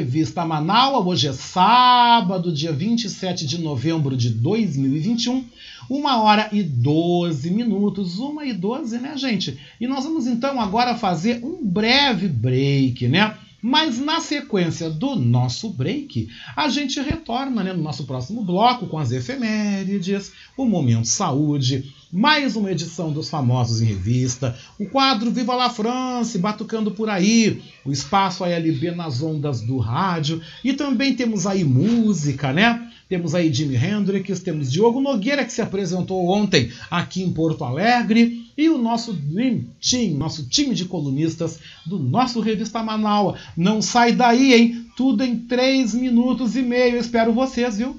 Revista Manaus. Hoje é sábado, dia 27 de novembro de 2021, uma hora e 12 minutos, uma e 12, né, gente? E nós vamos então agora fazer um breve break, né? Mas na sequência do nosso break, a gente retorna né, no nosso próximo bloco com as efemérides, o Momento Saúde, mais uma edição dos Famosos em Revista, o quadro Viva la France, batucando por aí, o espaço ALB nas ondas do rádio, e também temos aí música, né? Temos aí Jimi Hendrix, temos Diogo Nogueira, que se apresentou ontem aqui em Porto Alegre, e o nosso Dream Team, nosso time de colunistas do nosso Revista Manaus. Não sai daí, hein? Tudo em 3 minutos e meio. Espero vocês, viu?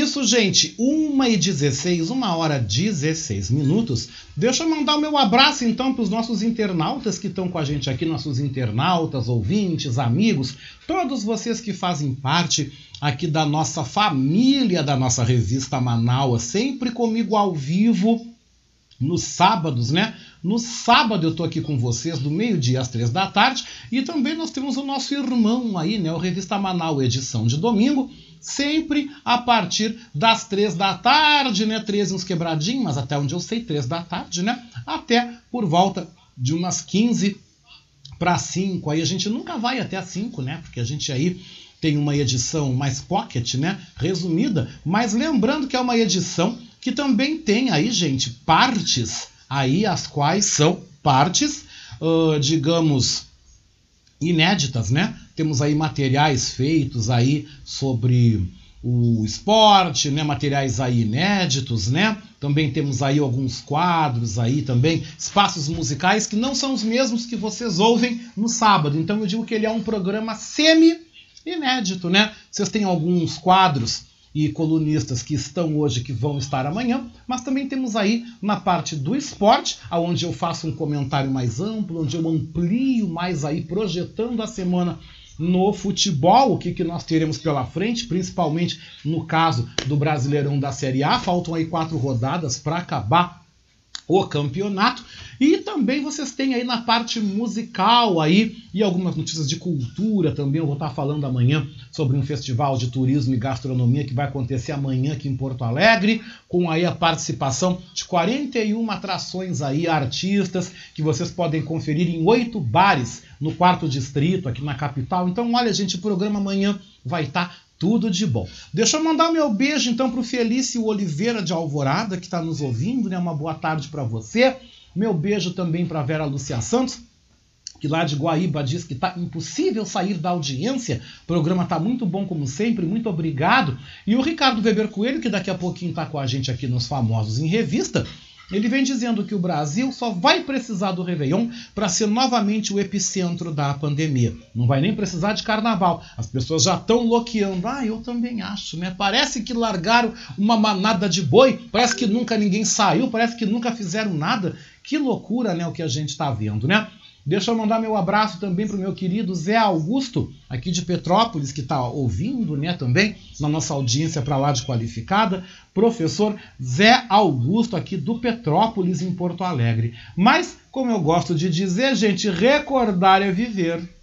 Isso, gente. 1 e 16, 1 hora 16 minutos. Deixa eu mandar o meu abraço então para os nossos internautas que estão com a gente aqui, nossos internautas, ouvintes, amigos, todos vocês que fazem parte aqui da nossa família, da nossa revista Manaus, sempre comigo ao vivo nos sábados, né? No sábado eu tô aqui com vocês do meio-dia às três da tarde e também nós temos o nosso irmão aí, né, o Revista Manaus edição de domingo, sempre a partir das três da tarde, né, três uns quebradinhos, mas até onde eu sei, três da tarde, né, até por volta de umas 15 para 5. Aí a gente nunca vai até as 5, né, porque a gente aí tem uma edição mais pocket, né, resumida, mas lembrando que é uma edição que também tem aí, gente, partes aí as quais são partes, uh, digamos, inéditas, né? Temos aí materiais feitos aí sobre o esporte, né? Materiais aí inéditos, né? Também temos aí alguns quadros aí também, espaços musicais que não são os mesmos que vocês ouvem no sábado. Então eu digo que ele é um programa semi inédito, né? Vocês têm alguns quadros e colunistas que estão hoje, que vão estar amanhã, mas também temos aí na parte do esporte, aonde eu faço um comentário mais amplo, onde eu amplio mais aí, projetando a semana no futebol, o que, que nós teremos pela frente, principalmente no caso do Brasileirão da Série A. Faltam aí quatro rodadas para acabar o campeonato. E também vocês têm aí na parte musical aí e algumas notícias de cultura também. Eu vou estar falando amanhã sobre um festival de turismo e gastronomia que vai acontecer amanhã aqui em Porto Alegre, com aí a participação de 41 atrações aí, artistas, que vocês podem conferir em oito bares no quarto distrito aqui na capital. Então, olha, gente, o programa amanhã vai estar tudo de bom. Deixa eu mandar meu beijo então para o Felício Oliveira de Alvorada, que está nos ouvindo, né? Uma boa tarde para você. Meu beijo também para Vera Lúcia Santos, que lá de Guaíba diz que está impossível sair da audiência. O programa está muito bom, como sempre, muito obrigado. E o Ricardo Weber Coelho, que daqui a pouquinho está com a gente aqui nos Famosos em Revista, ele vem dizendo que o Brasil só vai precisar do Réveillon para ser novamente o epicentro da pandemia. Não vai nem precisar de carnaval. As pessoas já estão loqueando. Ah, eu também acho, né? Parece que largaram uma manada de boi, parece que nunca ninguém saiu, parece que nunca fizeram nada. Que loucura, né, o que a gente está vendo, né? Deixa eu mandar meu abraço também para o meu querido Zé Augusto, aqui de Petrópolis, que está ouvindo né, também na nossa audiência para lá de qualificada. Professor Zé Augusto, aqui do Petrópolis, em Porto Alegre. Mas, como eu gosto de dizer, gente, recordar é viver.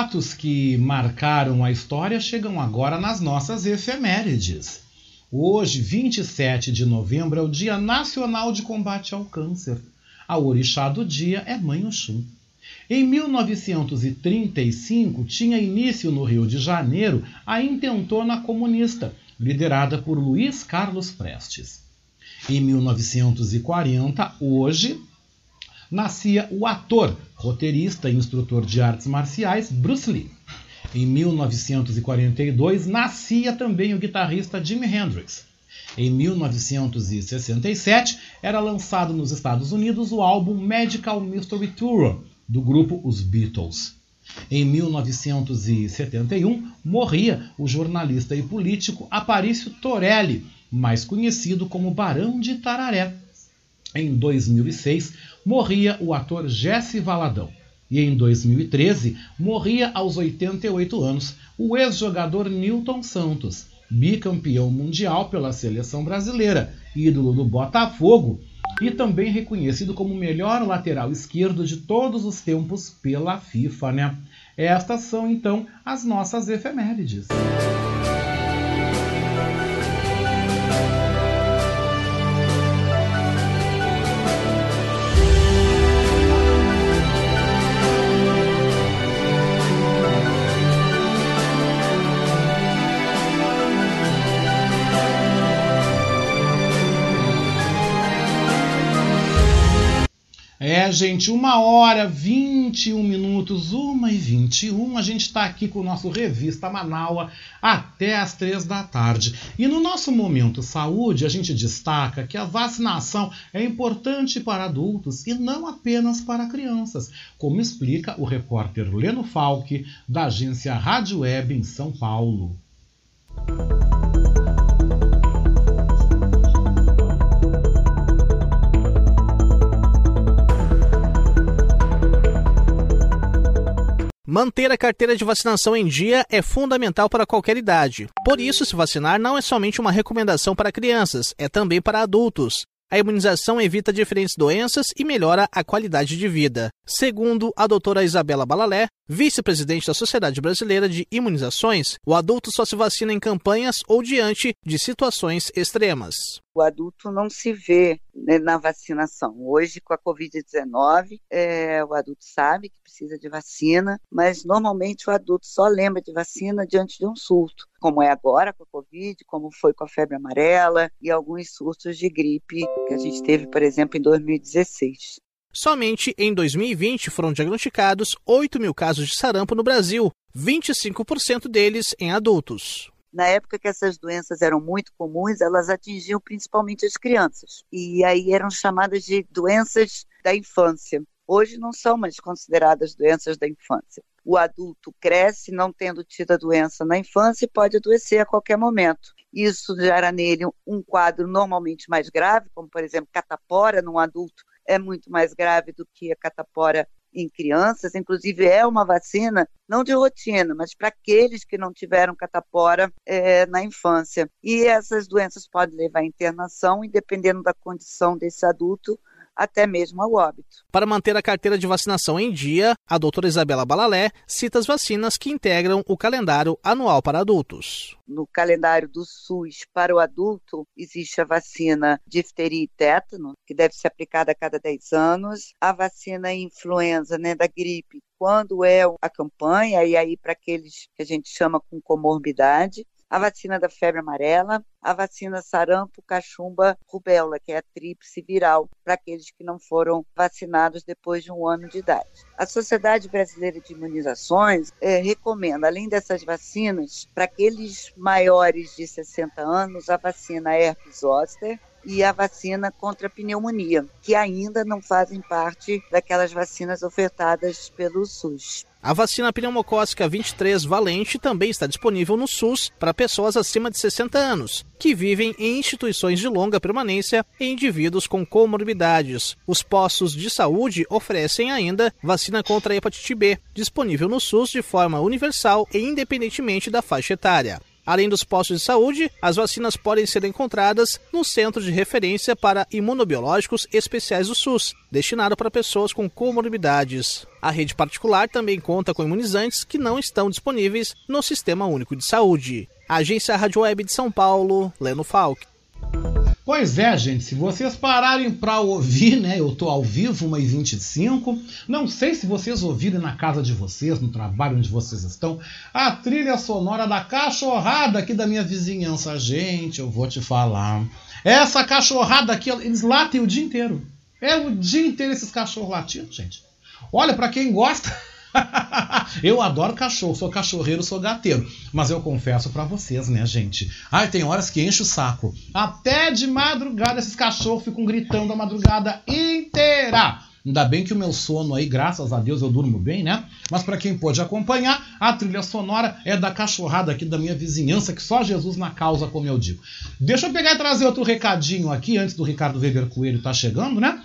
Fatos que marcaram a história chegam agora nas nossas efemérides. Hoje, 27 de novembro, é o Dia Nacional de Combate ao Câncer. A orixá do dia é Mãe Oxum. Em 1935, tinha início no Rio de Janeiro a Intentona Comunista, liderada por Luiz Carlos Prestes. Em 1940, hoje, nascia o ator, roteirista e instrutor de artes marciais Bruce Lee. Em 1942, nascia também o guitarrista Jimi Hendrix. Em 1967, era lançado nos Estados Unidos o álbum Medical Mystery Tour, do grupo Os Beatles. Em 1971, morria o jornalista e político Aparício Torelli, mais conhecido como Barão de Tararé. Em 2006, morria o ator Jesse Valadão. E em 2013, morria aos 88 anos o ex-jogador Newton Santos, bicampeão mundial pela seleção brasileira, ídolo do Botafogo e também reconhecido como o melhor lateral esquerdo de todos os tempos pela FIFA, né? Estas são então as nossas efemérides. É, gente, uma hora, 21 minutos, uma e 21. A gente está aqui com o nosso Revista Manaua até as três da tarde. E no nosso Momento Saúde, a gente destaca que a vacinação é importante para adultos e não apenas para crianças, como explica o repórter Leno Falck, da agência Rádio Web em São Paulo. Manter a carteira de vacinação em dia é fundamental para qualquer idade. Por isso, se vacinar não é somente uma recomendação para crianças, é também para adultos. A imunização evita diferentes doenças e melhora a qualidade de vida. Segundo a doutora Isabela Balalé, vice-presidente da Sociedade Brasileira de Imunizações, o adulto só se vacina em campanhas ou diante de situações extremas. O adulto não se vê né, na vacinação. Hoje, com a Covid-19, é, o adulto sabe que precisa de vacina, mas normalmente o adulto só lembra de vacina diante de um surto, como é agora com a Covid, como foi com a febre amarela e alguns surtos de gripe que a gente teve, por exemplo, em 2016. Somente em 2020 foram diagnosticados 8 mil casos de sarampo no Brasil, 25% deles em adultos. Na época que essas doenças eram muito comuns, elas atingiam principalmente as crianças. E aí eram chamadas de doenças da infância. Hoje não são mais consideradas doenças da infância. O adulto cresce não tendo tido a doença na infância e pode adoecer a qualquer momento. Isso gera nele um quadro normalmente mais grave, como por exemplo catapora num adulto é muito mais grave do que a catapora em crianças, inclusive é uma vacina não de rotina, mas para aqueles que não tiveram catapora é, na infância. E essas doenças podem levar à internação e, dependendo da condição desse adulto, até mesmo ao óbito. Para manter a carteira de vacinação em dia, a doutora Isabela Balalé cita as vacinas que integram o calendário anual para adultos. No calendário do SUS para o adulto, existe a vacina difteria e tétano, que deve ser aplicada a cada 10 anos, a vacina influenza, né, da gripe, quando é a campanha, e aí para aqueles que a gente chama com comorbidade, a vacina da febre amarela, a vacina sarampo, cachumba, rubéola, que é a tríplice viral, para aqueles que não foram vacinados depois de um ano de idade. A Sociedade Brasileira de Imunizações é, recomenda, além dessas vacinas, para aqueles maiores de 60 anos, a vacina herpes zoster, e a vacina contra a pneumonia, que ainda não fazem parte daquelas vacinas ofertadas pelo SUS. A vacina pneumocócica 23 valente também está disponível no SUS para pessoas acima de 60 anos, que vivem em instituições de longa permanência e indivíduos com comorbidades. Os postos de saúde oferecem ainda vacina contra a hepatite B, disponível no SUS de forma universal e independentemente da faixa etária. Além dos postos de saúde, as vacinas podem ser encontradas no Centro de Referência para Imunobiológicos Especiais do SUS, destinado para pessoas com comorbidades. A rede particular também conta com imunizantes que não estão disponíveis no Sistema Único de Saúde. Agência Rádio Web de São Paulo, Leno Falk. Pois é, gente, se vocês pararem para ouvir, né? Eu tô ao vivo, 1h25. Não sei se vocês ouviram na casa de vocês, no trabalho onde vocês estão, a trilha sonora da cachorrada aqui da minha vizinhança. Gente, eu vou te falar. Essa cachorrada aqui, eles latem o dia inteiro. É o dia inteiro esses cachorros latindo, gente. Olha, para quem gosta. eu adoro cachorro, sou cachorreiro, sou gateiro. Mas eu confesso para vocês, né, gente? Ai, tem horas que enche o saco. Até de madrugada esses cachorros ficam gritando a madrugada inteira. Ainda bem que o meu sono aí, graças a Deus, eu durmo bem, né? Mas para quem pôde acompanhar, a trilha sonora é da cachorrada aqui da minha vizinhança, que só Jesus na causa, como eu digo. Deixa eu pegar e trazer outro recadinho aqui, antes do Ricardo Weber Coelho tá chegando, né?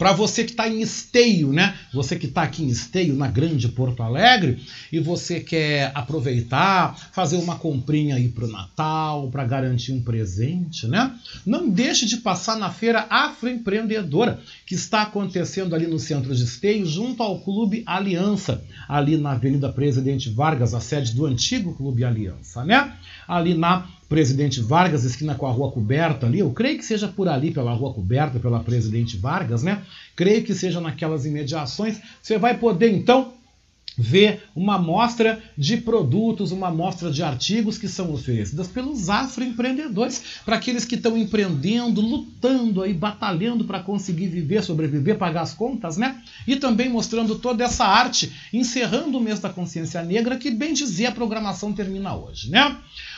Para você que está em Esteio, né? Você que está aqui em Esteio, na Grande Porto Alegre, e você quer aproveitar, fazer uma comprinha aí para o Natal, para garantir um presente, né? Não deixe de passar na feira Afroempreendedora, que está acontecendo ali no centro de Esteio, junto ao Clube Aliança, ali na Avenida Presidente Vargas, a sede do antigo Clube Aliança, né? Ali na Presidente Vargas, esquina com a Rua Coberta ali, eu creio que seja por ali, pela Rua Coberta, pela Presidente Vargas, né? Creio que seja naquelas imediações. Você vai poder então ver uma amostra de produtos, uma amostra de artigos que são oferecidas pelos afroempreendedores, para aqueles que estão empreendendo, lutando aí, batalhando para conseguir viver, sobreviver, pagar as contas, né? E também mostrando toda essa arte, encerrando o mês da consciência negra, que bem dizer a programação termina hoje, né?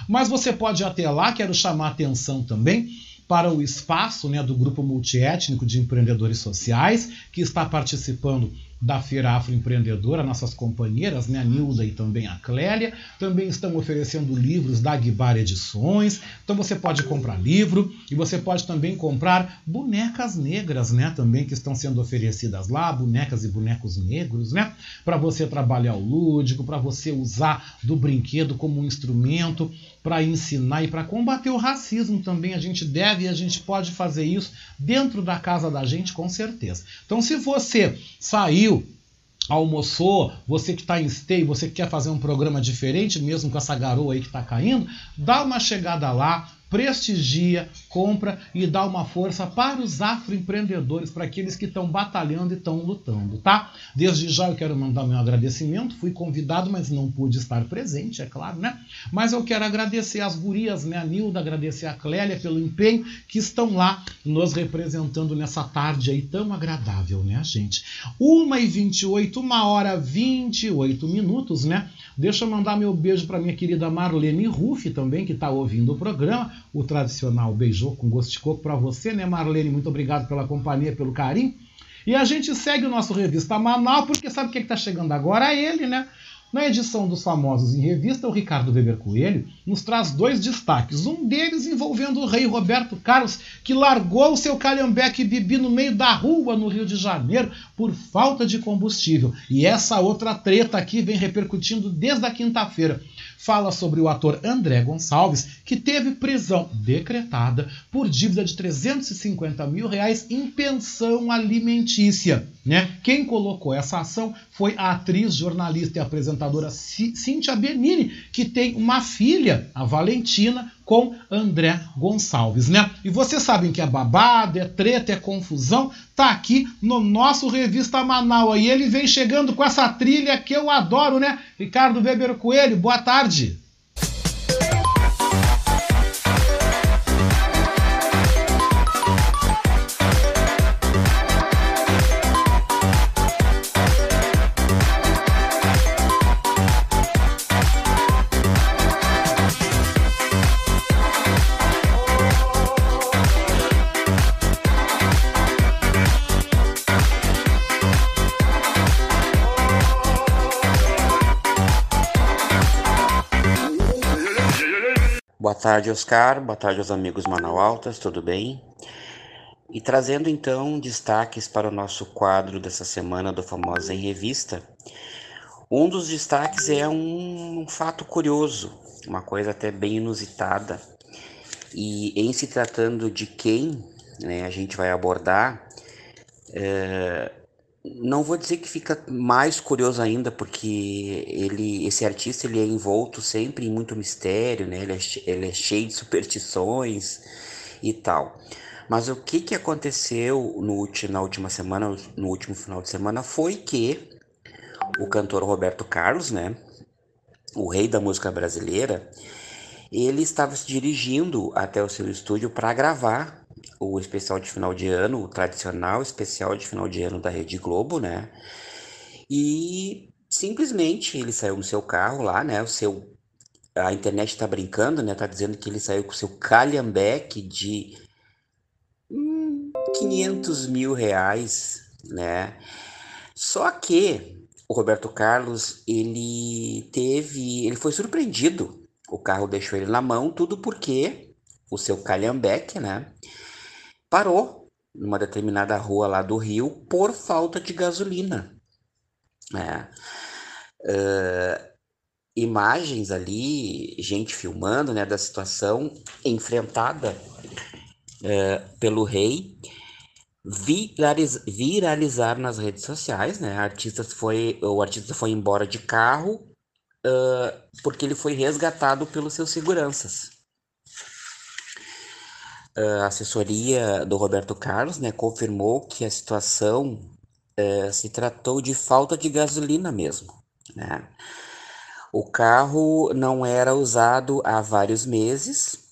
Mas você pode ir até lá, quero chamar a atenção também para o espaço né, do grupo multiétnico de empreendedores sociais, que está participando da Feira Afroempreendedora, nossas companheiras, né, a Nilda e também a Clélia, também estão oferecendo livros da Guibar Edições. Então você pode comprar livro e você pode também comprar bonecas negras, né, também que estão sendo oferecidas lá, bonecas e bonecos negros, né, para você trabalhar o lúdico, para você usar do brinquedo como um instrumento para ensinar e para combater o racismo também. A gente deve e a gente pode fazer isso dentro da casa da gente, com certeza. Então, se você saiu almoçou, você que está em stay, você que quer fazer um programa diferente, mesmo com essa garoa aí que está caindo, dá uma chegada lá, prestigia, compra e dá uma força para os afroempreendedores, para aqueles que estão batalhando e estão lutando, tá? Desde já eu quero mandar meu agradecimento, fui convidado, mas não pude estar presente, é claro, né? Mas eu quero agradecer as gurias, né? A Nilda, agradecer a Clélia pelo empenho que estão lá nos representando nessa tarde aí tão agradável, né, gente? 1h28, 1 hora 28 minutos, né? Deixa eu mandar meu beijo para minha querida Marlene Ruff também, que está ouvindo o programa. O tradicional beijou com gosto de coco para você, né, Marlene? Muito obrigado pela companhia, pelo carinho. E a gente segue o nosso Revista Manaus, porque sabe o que está chegando agora? É ele, né? Na edição dos Famosos em Revista, o Ricardo Weber Coelho nos traz dois destaques. Um deles envolvendo o rei Roberto Carlos, que largou o seu calhambeque bibi no meio da rua no Rio de Janeiro por falta de combustível. E essa outra treta aqui vem repercutindo desde a quinta-feira fala sobre o ator André Gonçalves, que teve prisão decretada por dívida de 350 mil reais em pensão alimentícia. Né? Quem colocou essa ação foi a atriz, jornalista e apresentadora Cíntia Benini, que tem uma filha, a Valentina, com André Gonçalves, né? E vocês sabem que é babado, é treta, é confusão, tá aqui no nosso Revista Manaus. E ele vem chegando com essa trilha que eu adoro, né? Ricardo Weber Coelho, boa tarde. Tarde, Oscar. Boa tarde aos amigos Manaualtas, tudo bem? E trazendo então destaques para o nosso quadro dessa semana do Famosa em Revista. Um dos destaques é um, um fato curioso, uma coisa até bem inusitada. E em se tratando de quem né, a gente vai abordar, é, não vou dizer que fica mais curioso ainda, porque ele, esse artista ele é envolto sempre em muito mistério, né? Ele é, ele é cheio de superstições e tal. Mas o que, que aconteceu no, na última semana, no último final de semana, foi que o cantor Roberto Carlos, né? O rei da música brasileira, ele estava se dirigindo até o seu estúdio para gravar o especial de final de ano, o tradicional especial de final de ano da Rede Globo, né? E simplesmente ele saiu no seu carro lá, né? O seu a internet tá brincando, né? Tá dizendo que ele saiu com o seu calhambeque de hum, 500 mil reais, né? Só que o Roberto Carlos, ele teve, ele foi surpreendido. O carro deixou ele na mão, tudo porque o seu calhambeque, né? Parou numa determinada rua lá do Rio por falta de gasolina. É. Uh, imagens ali, gente filmando né, da situação enfrentada uh, pelo rei, viraliz, viralizar nas redes sociais, né? Artista foi, o artista foi embora de carro uh, porque ele foi resgatado pelos seus seguranças a assessoria do Roberto Carlos né, confirmou que a situação uh, se tratou de falta de gasolina mesmo. Né? O carro não era usado há vários meses,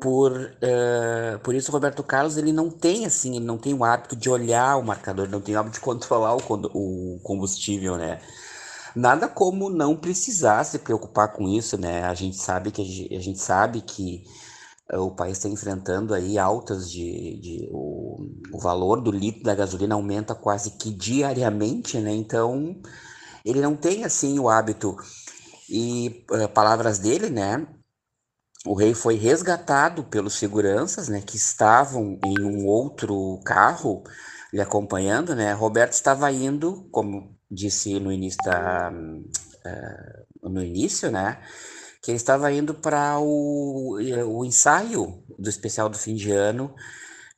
por, uh, por isso o Roberto Carlos ele não tem assim, ele não tem o hábito de olhar o marcador, não tem o hábito de controlar o, o combustível, né? Nada como não precisar se preocupar com isso, né? A gente sabe que a gente, a gente sabe que o país está enfrentando aí altas de, de o, o valor do litro da gasolina aumenta quase que diariamente, né? Então ele não tem assim o hábito e uh, palavras dele, né? O rei foi resgatado pelos seguranças, né, que estavam em um outro carro lhe acompanhando, né? Roberto estava indo, como disse no início da, uh, no início, né? Que ele estava indo para o, o ensaio do especial do fim de ano,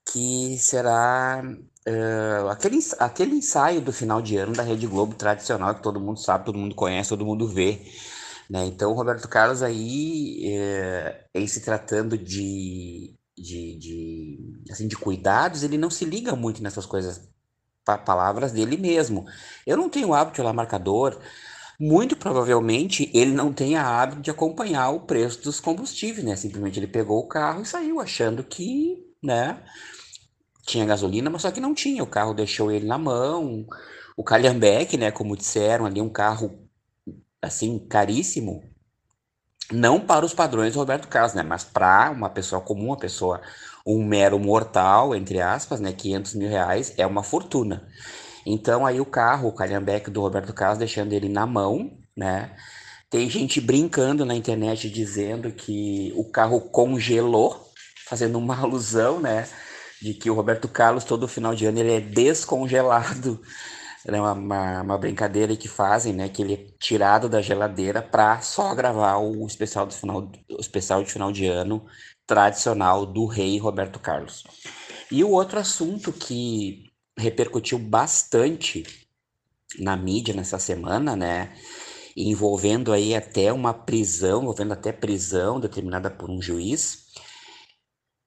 que será uh, aquele, aquele ensaio do final de ano da Rede Globo tradicional que todo mundo sabe, todo mundo conhece, todo mundo vê. Né? Então, o Roberto Carlos aí, é, em se tratando de, de, de, assim, de cuidados, ele não se liga muito nessas coisas, pa palavras dele mesmo. Eu não tenho hábito de olhar marcador, muito provavelmente ele não tenha hábito de acompanhar o preço dos combustíveis, né? Simplesmente ele pegou o carro e saiu achando que, né, tinha gasolina, mas só que não tinha. O carro deixou ele na mão. O Calhambeck, né, como disseram ali, um carro assim, caríssimo, não para os padrões do Roberto Carlos, né? Mas para uma pessoa comum, uma pessoa, um mero mortal, entre aspas, né? 500 mil reais é uma fortuna. Então aí o carro, o calhambeque do Roberto Carlos, deixando ele na mão, né? Tem gente brincando na internet dizendo que o carro congelou, fazendo uma alusão, né? De que o Roberto Carlos, todo final de ano, ele é descongelado é uma, uma, uma, brincadeira que fazem, né? Que ele é tirado da geladeira para só gravar o especial, do final, o especial de final de ano tradicional do rei Roberto Carlos. E o outro assunto que repercutiu bastante na mídia nessa semana, né? Envolvendo aí até uma prisão, envolvendo até prisão determinada por um juiz,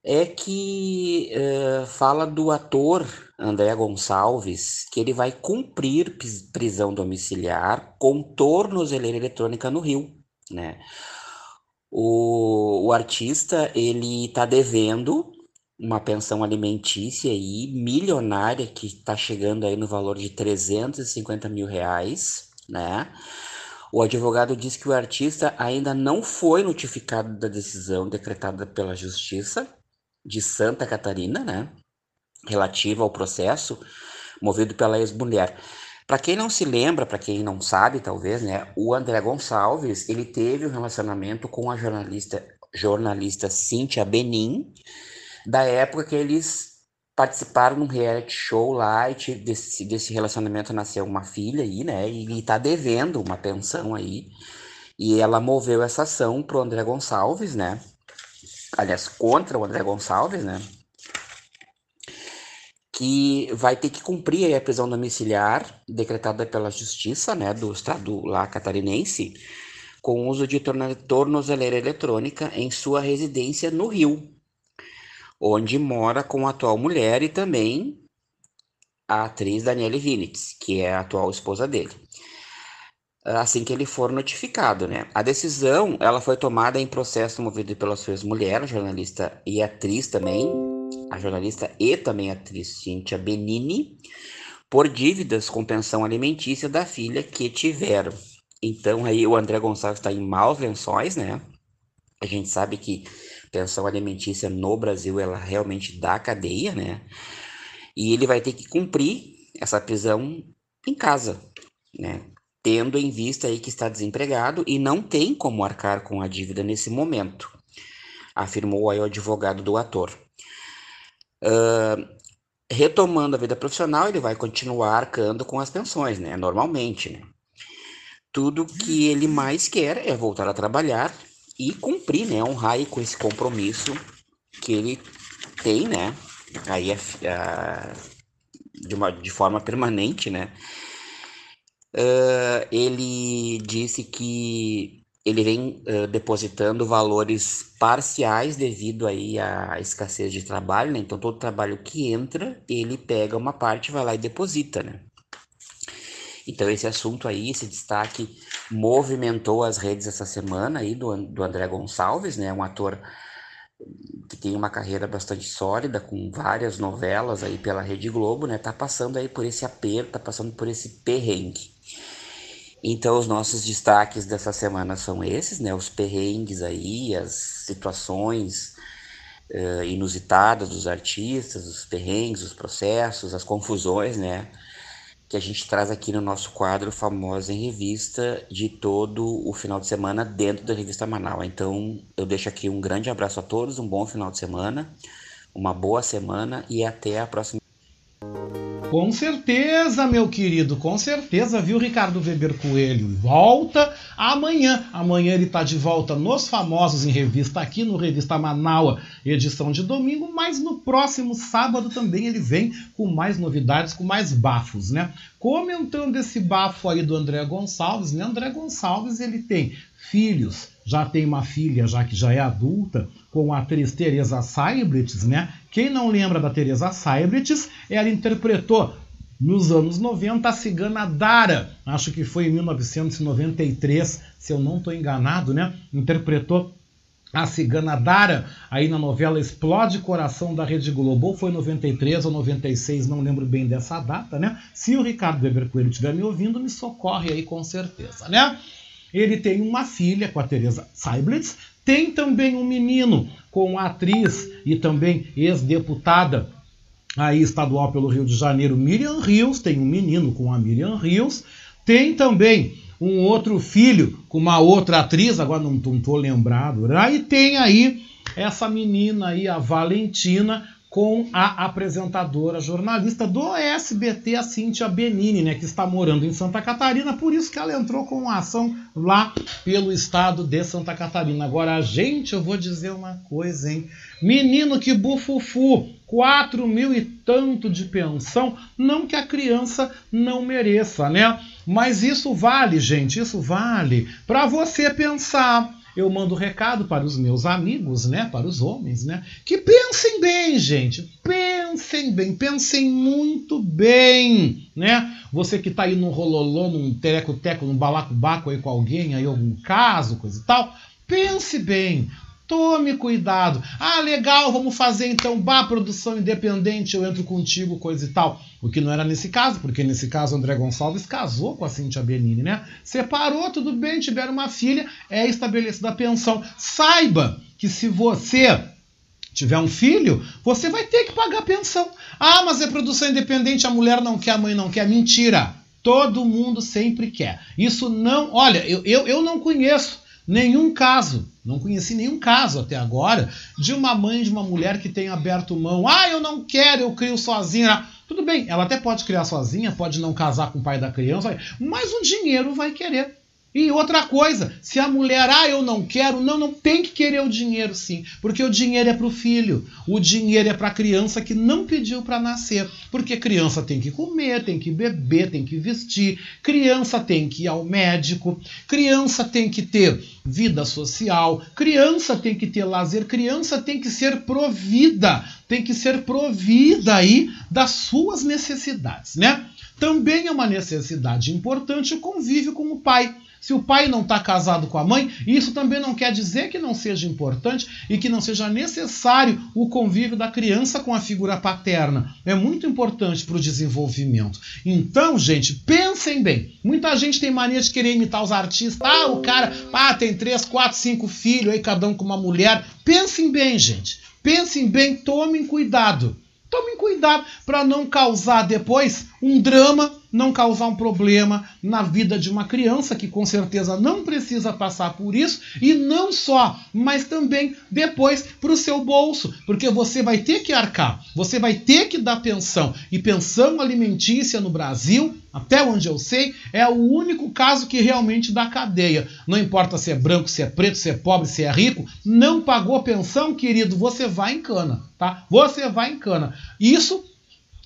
é que uh, fala do ator André Gonçalves que ele vai cumprir prisão domiciliar com tornozeleira eletrônica no Rio, né? O, o artista ele está devendo uma pensão alimentícia aí milionária que está chegando aí no valor de 350 mil reais, né? O advogado diz que o artista ainda não foi notificado da decisão decretada pela Justiça de Santa Catarina, né? Relativa ao processo movido pela ex-mulher. Para quem não se lembra, para quem não sabe, talvez, né? O André Gonçalves, ele teve um relacionamento com a jornalista jornalista Cíntia Benin, da época que eles participaram num reality show lá e desse, desse relacionamento nasceu uma filha aí, né? E, e tá devendo uma pensão aí. E ela moveu essa ação pro André Gonçalves, né? aliás, contra o André Gonçalves, né? Que vai ter que cumprir a prisão domiciliar decretada pela justiça, né, do estado lá catarinense, com uso de tornozeleira eletrônica em sua residência no Rio, onde mora com a atual mulher e também a atriz Daniele Vinitz, que é a atual esposa dele assim que ele for notificado, né? A decisão, ela foi tomada em processo movido pela sua ex-mulher, jornalista e atriz também, a jornalista e também atriz Cíntia Benini, por dívidas com pensão alimentícia da filha que tiveram. Então aí o André Gonçalves está em maus lençóis, né? A gente sabe que pensão alimentícia no Brasil ela realmente dá cadeia, né? E ele vai ter que cumprir essa prisão em casa, né? tendo em vista aí que está desempregado e não tem como arcar com a dívida nesse momento, afirmou aí o advogado do ator. Uh, retomando a vida profissional, ele vai continuar arcando com as pensões, né? Normalmente, né? Tudo que ele mais quer é voltar a trabalhar e cumprir, né? Honrar com esse compromisso que ele tem, né? Aí a, a, de, uma, de forma permanente, né? uh, ele disse que ele vem uh, depositando valores parciais devido aí à escassez de trabalho, né? Então todo trabalho que entra, ele pega uma parte, vai lá e deposita, né? Então esse assunto aí, esse destaque movimentou as redes essa semana aí do, do André Gonçalves, né, um ator que tem uma carreira bastante sólida, com várias novelas aí pela Rede Globo, né, tá passando aí por esse aperto, tá passando por esse perrengue. Então os nossos destaques dessa semana são esses, né, os perrengues aí, as situações uh, inusitadas dos artistas, os perrengues, os processos, as confusões, né, que a gente traz aqui no nosso quadro Famosa em Revista de todo o final de semana dentro da revista Manaus. Então, eu deixo aqui um grande abraço a todos, um bom final de semana, uma boa semana e até a próxima. Com certeza, meu querido, com certeza, viu, Ricardo Weber Coelho? Volta amanhã. Amanhã ele está de volta nos Famosos em Revista, aqui no Revista Manaua, edição de domingo, mas no próximo sábado também ele vem com mais novidades, com mais bafos, né? Comentando esse bafo aí do André Gonçalves, né? André Gonçalves, ele tem filhos, já tem uma filha, já que já é adulta, com a atriz Teresa Seibrits, né? Quem não lembra da Teresa Seibrits, ela interpretou nos anos 90 a cigana Dara, acho que foi em 1993, se eu não estou enganado, né? Interpretou a cigana Dara aí na novela Explode Coração da Rede Globo, foi 93 ou 96, não lembro bem dessa data, né? Se o Ricardo Weber Coelho estiver me ouvindo, me socorre aí com certeza, né? Ele tem uma filha com a Teresa Seiblitz, tem também um menino com a atriz e também ex-deputada aí estadual pelo Rio de Janeiro, Miriam Rios, tem um menino com a Miriam Rios, tem também um outro filho com uma outra atriz, agora não estou lembrado, né? e tem aí essa menina aí, a Valentina, com a apresentadora jornalista do SBT, a Cíntia Benini, né, que está morando em Santa Catarina, por isso que ela entrou com uma ação lá pelo estado de Santa Catarina. Agora, gente, eu vou dizer uma coisa, hein? Menino que bufufu, quatro mil e tanto de pensão, não que a criança não mereça, né? Mas isso vale, gente, isso vale para você pensar eu mando recado para os meus amigos, né, para os homens, né, que pensem bem, gente, pensem bem, pensem muito bem, né? Você que está aí num rololô, num tereco-teco, num balaco-baco aí com alguém, aí algum caso, coisa e tal, pense bem. Tome cuidado. Ah, legal, vamos fazer então bah, produção independente, eu entro contigo, coisa e tal. O que não era nesse caso, porque nesse caso André Gonçalves casou com a Cintia Benini, né? Separou, tudo bem, tiveram uma filha, é estabelecida a pensão. Saiba que se você tiver um filho, você vai ter que pagar pensão. Ah, mas é produção independente, a mulher não quer, a mãe não quer. Mentira! Todo mundo sempre quer. Isso não. Olha, eu, eu, eu não conheço nenhum caso não conheci nenhum caso até agora de uma mãe de uma mulher que tenha aberto mão. Ah, eu não quero, eu crio sozinha. Tudo bem, ela até pode criar sozinha, pode não casar com o pai da criança, mas o dinheiro vai querer. E outra coisa, se a mulher, ah, eu não quero, não, não tem que querer o dinheiro sim, porque o dinheiro é para o filho, o dinheiro é para a criança que não pediu para nascer, porque criança tem que comer, tem que beber, tem que vestir, criança tem que ir ao médico, criança tem que ter vida social, criança tem que ter lazer, criança tem que ser provida, tem que ser provida aí das suas necessidades, né? Também é uma necessidade importante o convívio com o pai. Se o pai não está casado com a mãe, isso também não quer dizer que não seja importante e que não seja necessário o convívio da criança com a figura paterna. É muito importante para o desenvolvimento. Então, gente, pensem bem. Muita gente tem mania de querer imitar os artistas. Ah, o cara ah, tem três, quatro, cinco filhos, aí cada um com uma mulher. Pensem bem, gente. Pensem bem, tomem cuidado. Tomem cuidado para não causar depois um drama, não causar um problema na vida de uma criança que com certeza não precisa passar por isso e não só, mas também depois para o seu bolso, porque você vai ter que arcar, você vai ter que dar pensão e pensão alimentícia no Brasil, até onde eu sei, é o único caso que realmente dá cadeia. Não importa se é branco, se é preto, se é pobre, se é rico, não pagou pensão, querido, você vai em cana, tá? Você vai em cana. Isso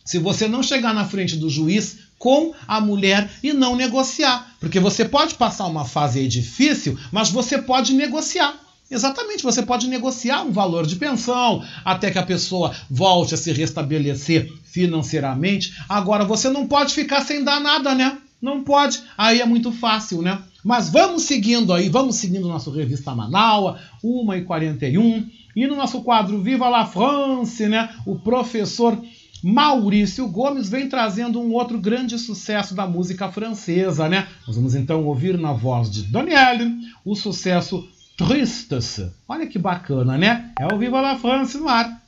se você não chegar na frente do juiz com a mulher e não negociar. Porque você pode passar uma fase difícil, mas você pode negociar. Exatamente, você pode negociar um valor de pensão até que a pessoa volte a se restabelecer financeiramente. Agora, você não pode ficar sem dar nada, né? Não pode, aí é muito fácil, né? Mas vamos seguindo aí, vamos seguindo nosso Revista Manaua, 1h41. E no nosso quadro Viva la France, né? O professor Maurício Gomes vem trazendo um outro grande sucesso da música francesa, né? Nós vamos então ouvir na voz de Danielle o sucesso Tristes. Olha que bacana, né? É o Viva la France no ar.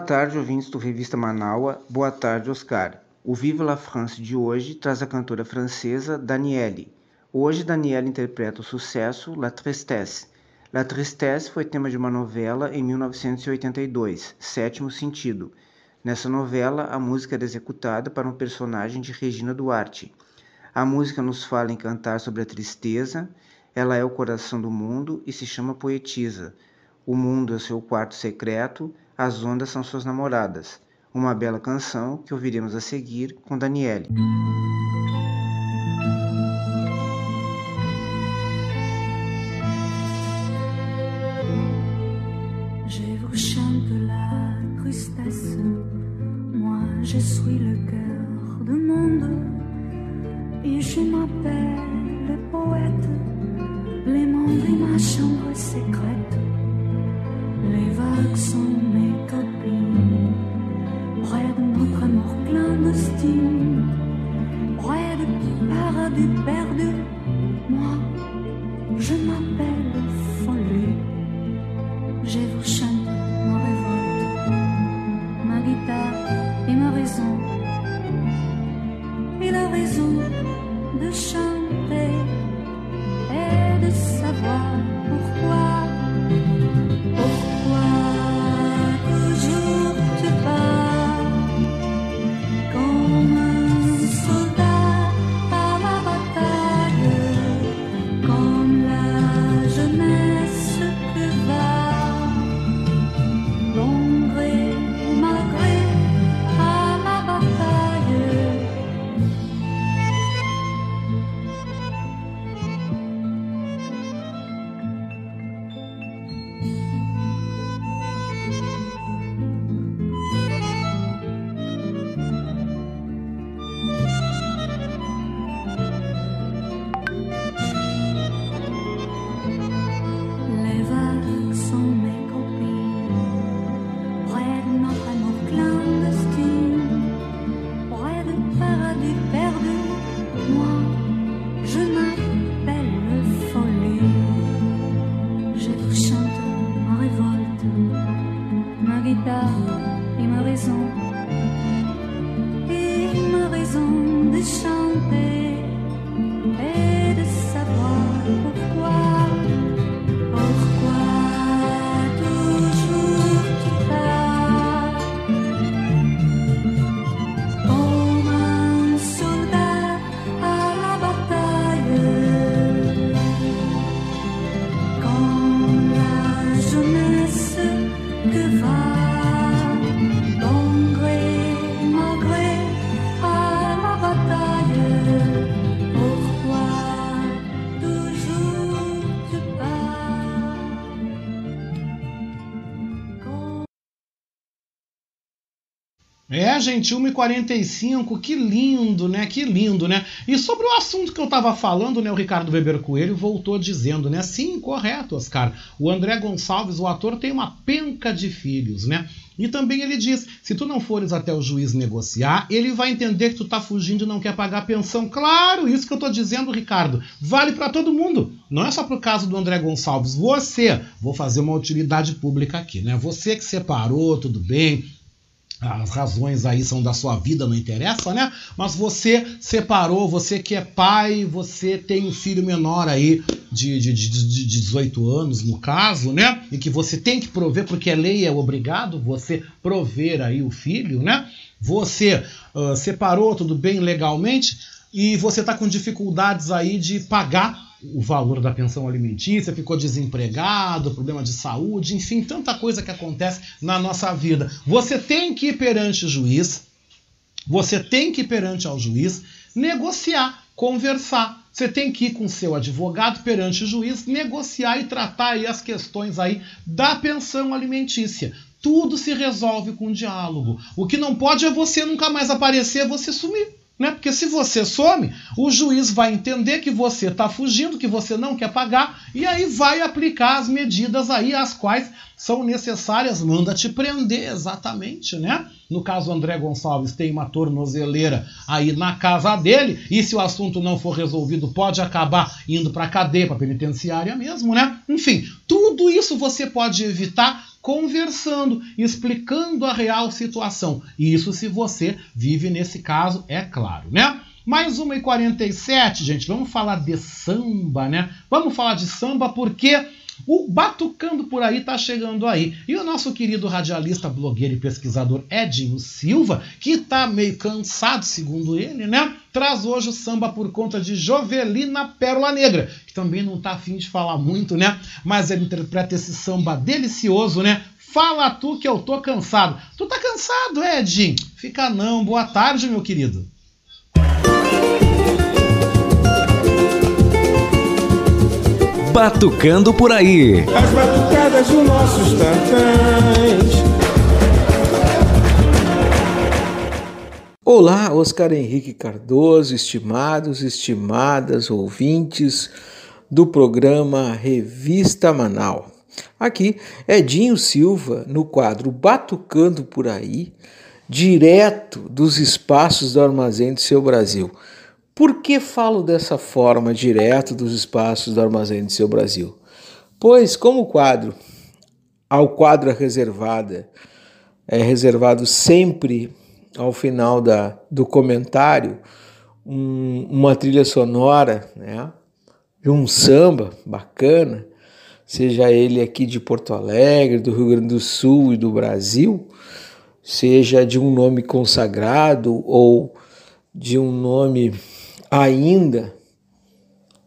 Tarde, ouvintes do Revista Manaua. Boa tarde, Oscar. O Viva la France de hoje traz a cantora francesa Danielle. Hoje, Danielle interpreta o sucesso La Tristesse. La Tristesse foi tema de uma novela em 1982, Sétimo Sentido. Nessa novela, a música era executada para um personagem de Regina Duarte. A música nos fala em cantar sobre a tristeza, ela é o coração do mundo e se chama Poetisa. O mundo é seu quarto secreto, as ondas são suas namoradas. Uma bela canção que ouviremos a seguir com Daniele. Je vous chante la tristesse, moi je suis le cœur du monde et je m'appelle le poète, les mondes et ma chambre secrète, les vagues sont mes près de notre amour clandestine, près du paradis perdu, moi je m'appelle et gente, 1h45, que lindo, né? Que lindo, né? E sobre o assunto que eu tava falando, né? O Ricardo Weber Coelho voltou dizendo, né? Sim, correto, Oscar. O André Gonçalves, o ator, tem uma penca de filhos, né? E também ele diz: se tu não fores até o juiz negociar, ele vai entender que tu tá fugindo e não quer pagar pensão. Claro, isso que eu tô dizendo, Ricardo. Vale para todo mundo. Não é só pro caso do André Gonçalves. Você, vou fazer uma utilidade pública aqui, né? Você que separou, tudo bem, as razões aí são da sua vida, não interessa, né? Mas você separou, você que é pai, você tem um filho menor aí de, de, de, de 18 anos, no caso, né? E que você tem que prover, porque a lei é obrigado você prover aí o filho, né? Você ah, separou, tudo bem, legalmente. e você está com dificuldades aí de pagar o valor da pensão alimentícia, ficou desempregado, problema de saúde, enfim, tanta coisa que acontece na nossa vida. Você tem que ir perante o juiz, você tem que ir perante ao juiz, negociar, conversar. Você tem que ir com seu advogado perante o juiz, negociar e tratar aí as questões aí da pensão alimentícia. Tudo se resolve com diálogo. O que não pode é você nunca mais aparecer, você sumir. Né? Porque se você some, o juiz vai entender que você está fugindo, que você não quer pagar, e aí vai aplicar as medidas aí as quais são necessárias, manda te prender exatamente, né? No caso André Gonçalves tem uma tornozeleira aí na casa dele, e se o assunto não for resolvido, pode acabar indo para cadeia, para penitenciária mesmo, né? Enfim, tudo isso você pode evitar conversando, explicando a real situação. Isso se você vive nesse caso, é claro, né? Mais uma e 47, gente. Vamos falar de samba, né? Vamos falar de samba porque o Batucando por aí tá chegando aí. E o nosso querido radialista, blogueiro e pesquisador Edinho Silva, que tá meio cansado, segundo ele, né? Traz hoje o samba por conta de Jovelina Pérola Negra, que também não tá afim de falar muito, né? Mas ele interpreta esse samba delicioso, né? Fala tu que eu tô cansado. Tu tá cansado, Edinho? Fica não. Boa tarde, meu querido. Batucando por aí. As batucadas dos nossos tantãs. Olá, Oscar Henrique Cardoso, estimados, estimadas ouvintes do programa Revista Manal. Aqui é Dinho Silva no quadro Batucando por aí, direto dos espaços do Armazém do Seu Brasil. Por que falo dessa forma, direto dos espaços do Armazém do Seu Brasil? Pois, como o quadro, ao quadro é reservada, é reservado sempre ao final da, do comentário um, uma trilha sonora, né? De um samba bacana, seja ele aqui de Porto Alegre, do Rio Grande do Sul e do Brasil, seja de um nome consagrado ou de um nome ainda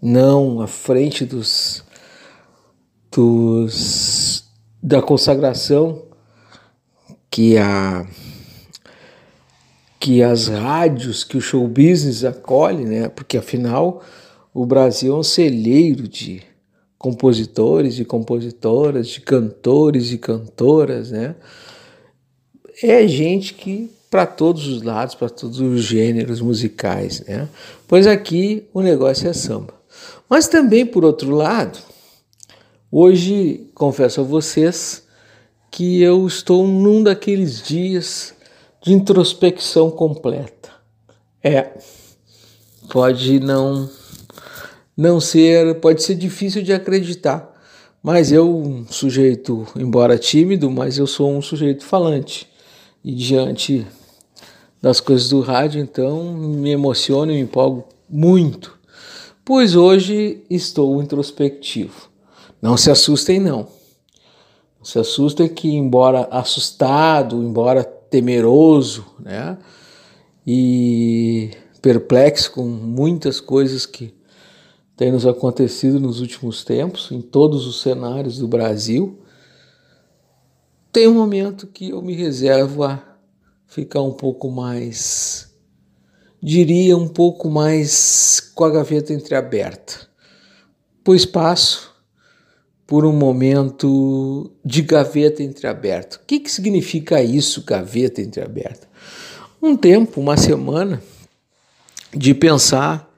não à frente dos, dos da consagração que a que as rádios, que o show business acolhe, né? Porque afinal o Brasil é um celeiro de compositores e compositoras, de cantores e cantoras, né? É gente que para todos os lados, para todos os gêneros musicais, né? Pois aqui o negócio é samba. Mas também por outro lado, hoje confesso a vocês que eu estou num daqueles dias de introspecção completa. É, pode não não ser, pode ser difícil de acreditar, mas eu, um sujeito, embora tímido, mas eu sou um sujeito falante. E diante das coisas do rádio, então me emociono e me empolgo muito, pois hoje estou introspectivo. Não se assustem, não. Não se assustem que, embora assustado, embora temeroso, né, e perplexo com muitas coisas que têm nos acontecido nos últimos tempos, em todos os cenários do Brasil, tem um momento que eu me reservo a ficar um pouco mais, diria, um pouco mais com a gaveta entreaberta, pois passo por um momento de gaveta entreaberta. O que, que significa isso, gaveta entreaberta? Um tempo, uma semana de pensar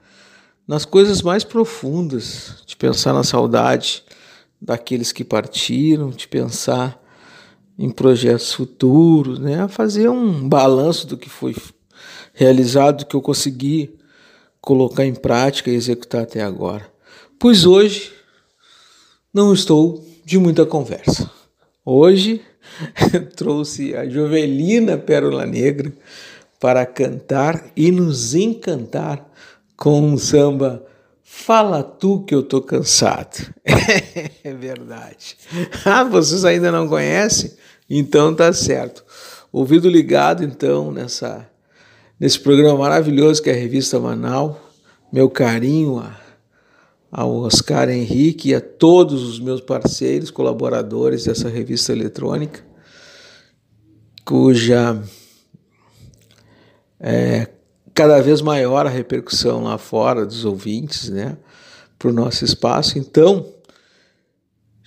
nas coisas mais profundas, de pensar na saudade daqueles que partiram, de pensar em projetos futuros, né? fazer um balanço do que foi realizado, do que eu consegui colocar em prática e executar até agora. Pois hoje não estou de muita conversa. Hoje trouxe a Jovelina Pérola Negra para cantar e nos encantar com um samba Fala tu que eu tô cansado. é verdade. Ah, vocês ainda não conhecem? Então tá certo. Ouvido ligado então nessa nesse programa maravilhoso que é a Revista Manal. Meu carinho a, ao Oscar Henrique e a todos os meus parceiros, colaboradores dessa revista eletrônica, cuja é cada vez maior a repercussão lá fora dos ouvintes, né, para o nosso espaço. Então,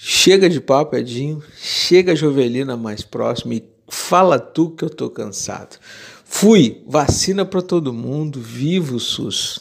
chega de papo, Edinho, chega Jovelina mais próximo e fala tu que eu tô cansado. Fui, vacina para todo mundo, viva o SUS.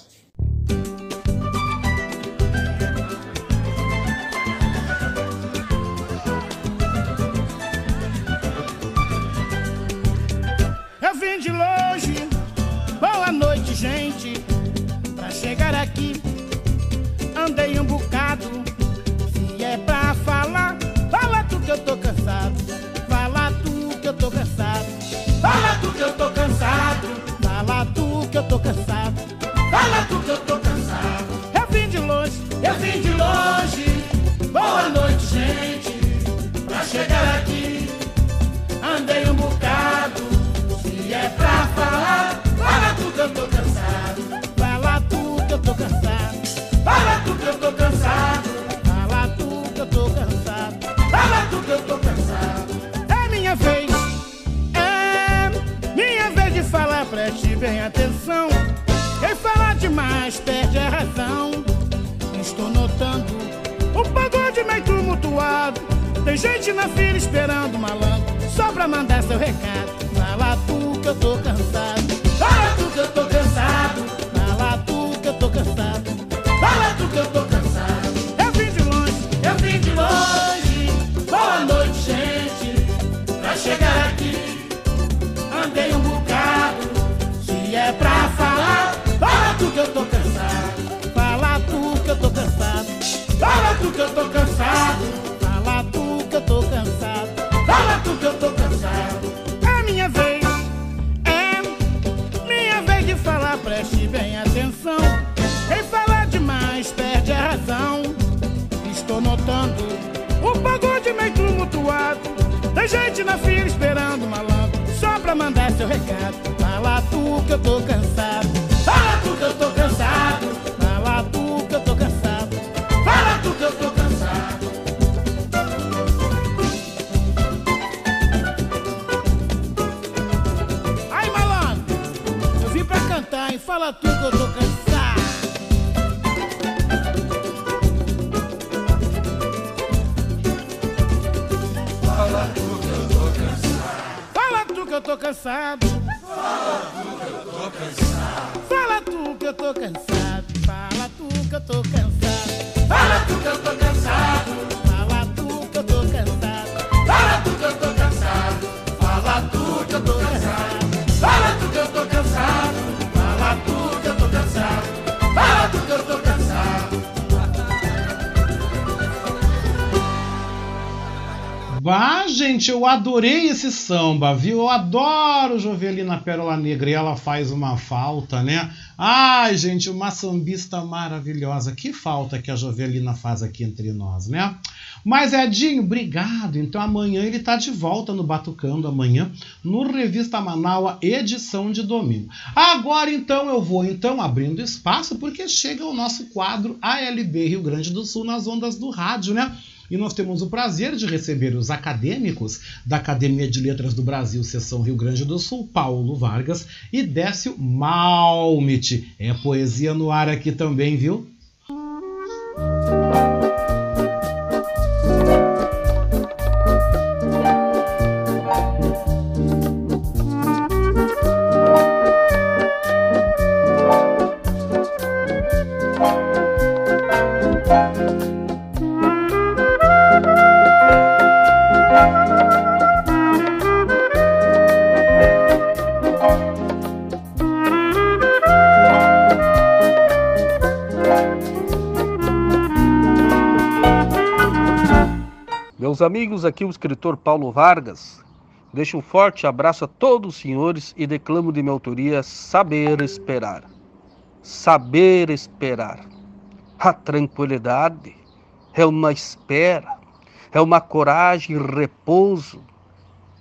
Cansado. Fala tu que eu tô cansado. Eu vim de longe, eu vim de longe. Boa noite, gente. Pra chegar aqui, andei um bocado. Se é pra falar, fala tu que eu tô cansado. Fala tu que eu tô cansado. Fala tu que eu tô cansado. Fala tu que eu tô cansado. Fala tu que eu tô cansado. Atenção. Quem fala demais perde a razão. Estou notando o pagode meio tumultuado. Tem gente na fila esperando malandro só pra mandar seu recado. Fala tu que eu tô cansado. Fala tu que eu tô cansado. Fala tu que eu tô cansado. Fala tu que eu tô cansado. Tu que eu tô cansado. Fala tu que eu tô cansado. Fala tu que eu tô cansado. É minha vez. É minha vez de falar, preste bem atenção. Quem fala demais perde a razão. Estou notando o pagode meio tumultuado. Tem gente na fila esperando malandro só pra mandar seu recado. Fala tu que eu tô cansado. Fala tu que eu tô cansado. Cansado. Fala tu que eu tô cansado. Fala tu que eu tô cansado. Fala tu que eu tô cansado. Fala tu que eu tô cansado. Bah, gente, eu adorei esse samba, viu? Eu adoro Jovelina Pérola Negra e ela faz uma falta, né? Ai, gente, uma sambista maravilhosa. Que falta que a Jovelina faz aqui entre nós, né? Mas Edinho, obrigado. Então amanhã ele tá de volta no Batucando amanhã no Revista Manaua, edição de domingo. Agora então eu vou então abrindo espaço porque chega o nosso quadro ALB Rio Grande do Sul nas ondas do rádio, né? E nós temos o prazer de receber os acadêmicos da Academia de Letras do Brasil, Seção Rio Grande do Sul, Paulo Vargas e Décio Malmit. É poesia no ar aqui também, viu? Amigos, aqui o escritor Paulo Vargas. Deixo um forte abraço a todos os senhores e declamo de minha autoria Saber Esperar. Saber esperar. A tranquilidade é uma espera, é uma coragem e repouso.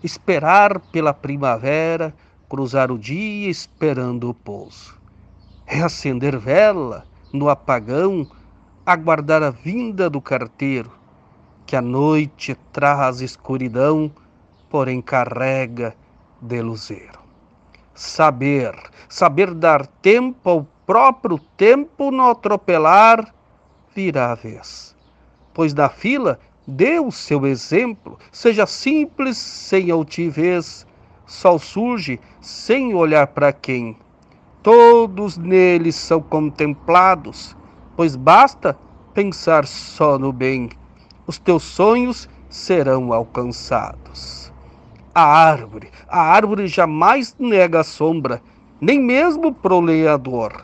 Esperar pela primavera cruzar o dia esperando o pouso. Reacender vela no apagão, aguardar a vinda do carteiro, que a noite traz escuridão, porém carrega de luzeiro. Saber, saber dar tempo ao próprio tempo no atropelar, virá a vez. Pois da fila dê o seu exemplo, seja simples, sem altivez, sol surge sem olhar para quem. Todos neles são contemplados, pois basta pensar só no bem. Os teus sonhos serão alcançados. A árvore, a árvore jamais nega a sombra, nem mesmo pro lenhador.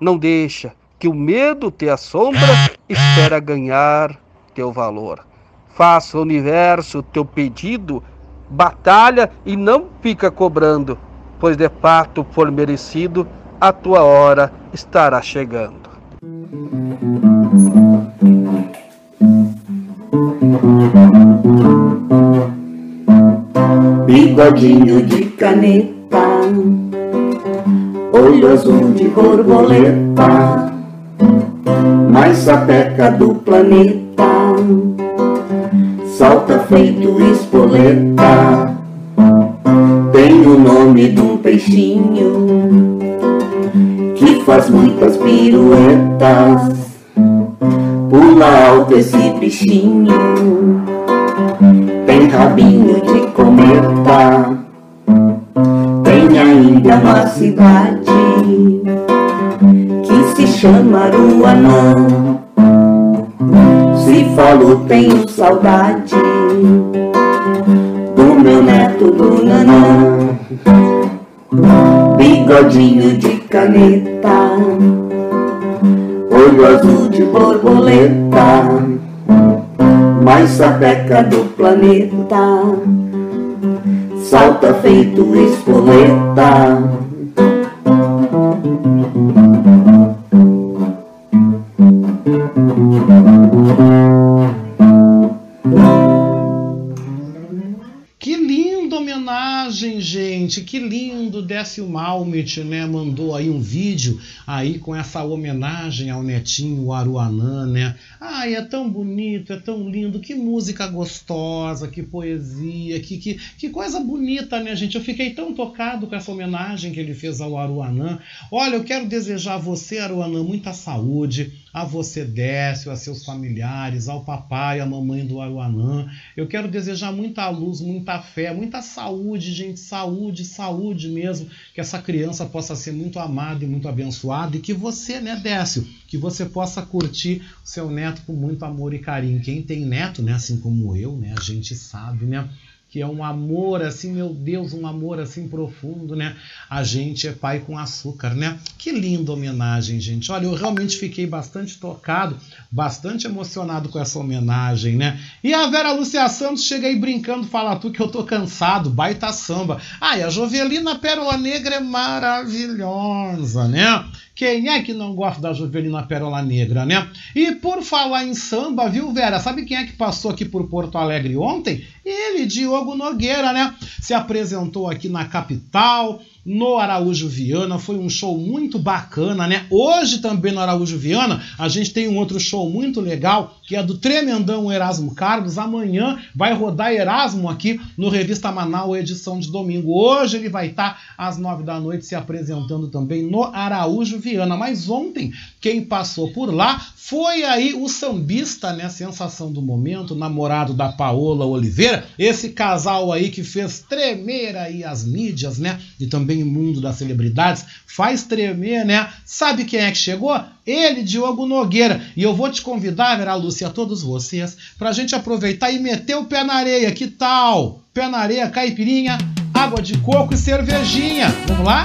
Não deixa que o medo te assombra, espera ganhar teu valor. Faça o universo teu pedido, batalha e não fica cobrando, pois de fato for merecido, a tua hora estará chegando. Bigodinho de caneta, olho azul de borboleta, mais sapeca do planeta, salta feito espoleta, tem o nome de um peixinho que faz muitas piruetas, pula alto esse bichinho, tem rabinho de cometa, tem ainda uma cidade que se chama Aruanã. Se falo tenho saudade do meu neto do Nanã. Bigodinho de caneta, olho azul de borboleta, mais sapeca do planeta, salta feito espoleta. Gente. Que lindo. Décio Malmit, né? Mandou aí um vídeo aí com essa homenagem ao netinho Aruanã, né? Ai, é tão bonito, é tão lindo. Que música gostosa, que poesia, que, que, que coisa bonita, né, gente? Eu fiquei tão tocado com essa homenagem que ele fez ao Aruanã. Olha, eu quero desejar a você, Aruanã, muita saúde, a você, Décio, a seus familiares, ao papai, à mamãe do Aruanã. Eu quero desejar muita luz, muita fé, muita saúde, gente, saúde, saúde mesmo, que essa criança possa ser muito amada e muito abençoada e que você, né, Décio, que você possa curtir o seu neto com muito amor e carinho. Quem tem neto, né, assim como eu, né, a gente sabe, né, que é um amor assim, meu Deus, um amor assim profundo, né? A gente é pai com açúcar, né? Que linda homenagem, gente. Olha, eu realmente fiquei bastante tocado, bastante emocionado com essa homenagem, né? E a Vera Lúcia Santos chega aí brincando, fala tu que eu tô cansado, baita samba. Ah, e a Jovelina Pérola Negra é maravilhosa, né? Quem é que não gosta da Jovelina Pérola Negra, né? E por falar em samba, viu, Vera? Sabe quem é que passou aqui por Porto Alegre ontem? Ele, Diogo Nogueira, né? Se apresentou aqui na capital, no Araújo Viana. Foi um show muito bacana, né? Hoje também no Araújo Viana a gente tem um outro show muito legal que é do tremendão Erasmo Carlos. Amanhã vai rodar Erasmo aqui no Revista Manaus, edição de domingo. Hoje ele vai estar às nove da noite se apresentando também no Araújo Viana. Mas ontem quem passou por lá foi aí o sambista, né? Sensação do momento, namorado da Paola Oliveira. Esse casal aí que fez tremer aí as mídias, né? E também o mundo das celebridades. Faz tremer, né? Sabe quem é que chegou? Ele, Diogo Nogueira. E eu vou te convidar, Vera Lúcia, a todos vocês, pra gente aproveitar e meter o pé na areia. Que tal? Pé na areia, caipirinha, água de coco e cervejinha. Vamos lá?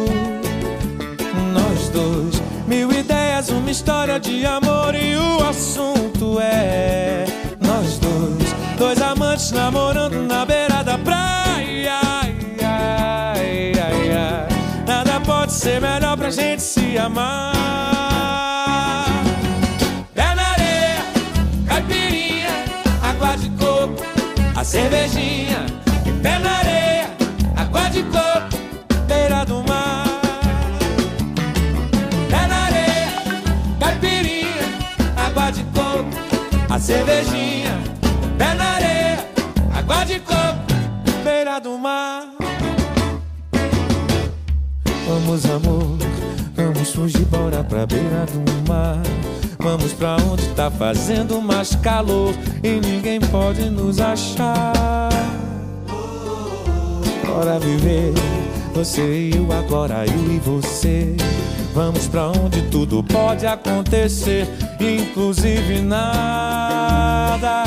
Ideias, uma história de amor e o assunto é nós dois, dois amantes namorando na beira da praia. Ai, ai, ai, ai. Nada pode ser melhor pra gente se amar. Pé na areia, caipirinha, água de coco, a cervejinha. E pé na areia, cervejinha. Pé na areia, água de coco, beira do mar. Vamos, amor, vamos fugir, bora pra beira do mar. Vamos pra onde tá fazendo mais calor e ninguém pode nos achar. Bora viver, você e eu agora, eu e você. Vamos pra onde tudo pode acontecer, inclusive nada.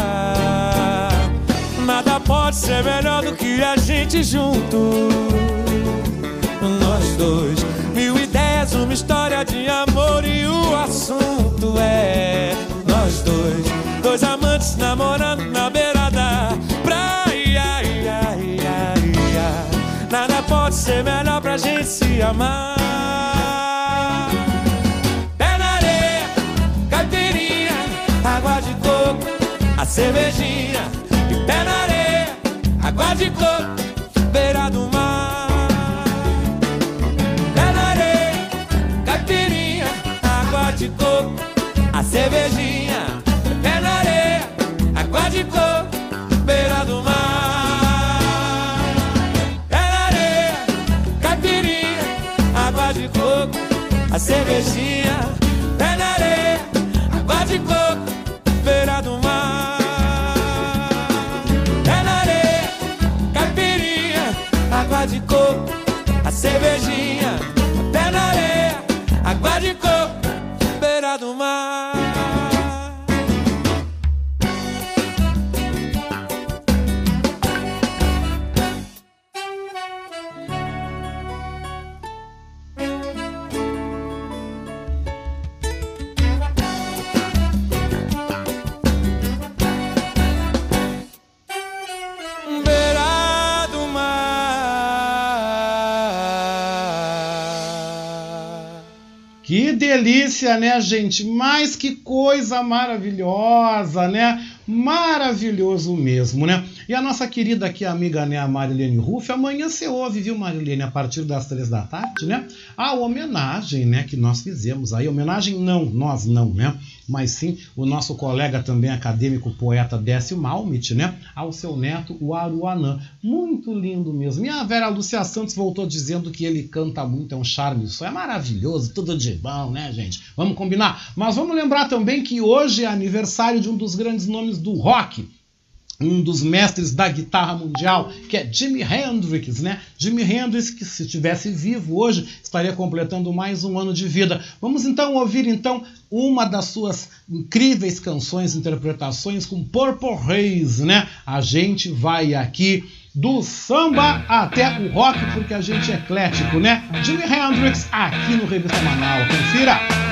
Nada pode ser melhor do que a gente junto. Nós dois, mil ideias, uma história de amor e o assunto é nós dois, dois amantes namorando na beira ser melhor pra gente se amar. Pé na areia, caipirinha, água de coco, a cervejinha. E pé na areia, água de coco, beira do mar. Pé na areia, caipirinha, água de coco, a cervejinha. Delícia, né, gente? Mas que coisa maravilhosa, né? Maravilhoso mesmo, né? E a nossa querida aqui, amiga, né, a Marilene Ruff, amanhã você ouve, viu, Marilene, a partir das três da tarde, né? A homenagem, né, que nós fizemos aí. Homenagem não, nós não, né? Mas sim o nosso colega também acadêmico, poeta Décio Malmit, né? Ao seu neto, o Aruanã. Muito lindo mesmo. E a Vera Lúcia Santos voltou dizendo que ele canta muito, é um charme. Isso é maravilhoso, tudo de bom, né, gente? Vamos combinar? Mas vamos lembrar também que hoje é aniversário de um dos grandes nomes do rock um dos mestres da guitarra mundial, que é Jimi Hendrix, né? Jimi Hendrix, que se estivesse vivo hoje, estaria completando mais um ano de vida. Vamos então ouvir então uma das suas incríveis canções, interpretações com Purple Haze, né? A gente vai aqui do samba até o rock, porque a gente é eclético, né? Jimi Hendrix aqui no Revista Manaus. Confira!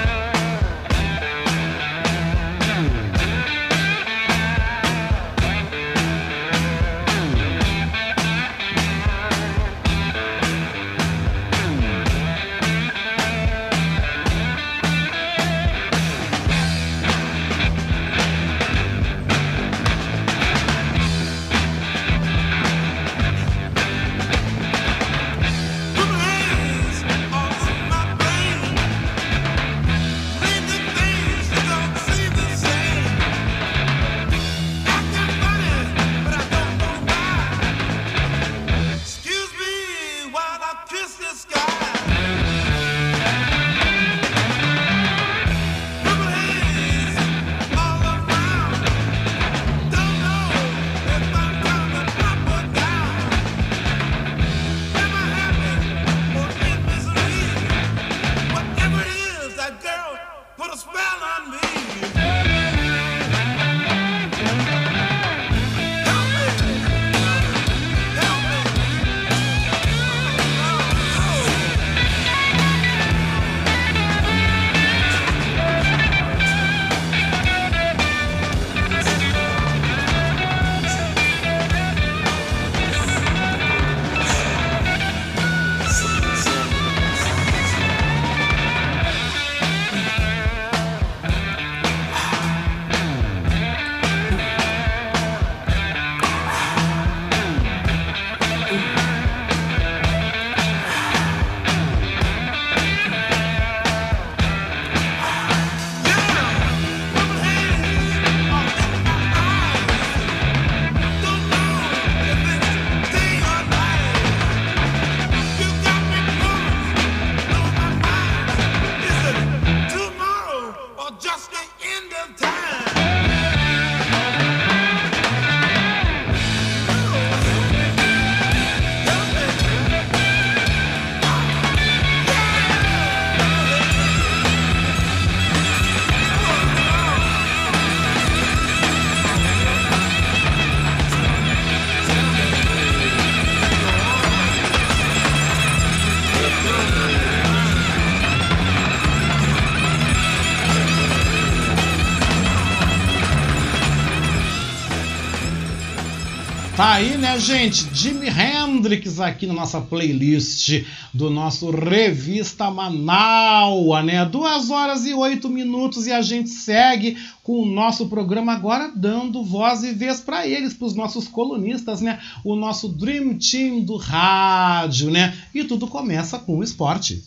Gente? Jimi Hendrix aqui na nossa playlist do nosso Revista Manaua, né? Duas horas e oito minutos e a gente segue com o nosso programa agora dando voz e vez para eles, para os nossos colunistas, né? O nosso Dream Team do rádio, né? E tudo começa com o esporte.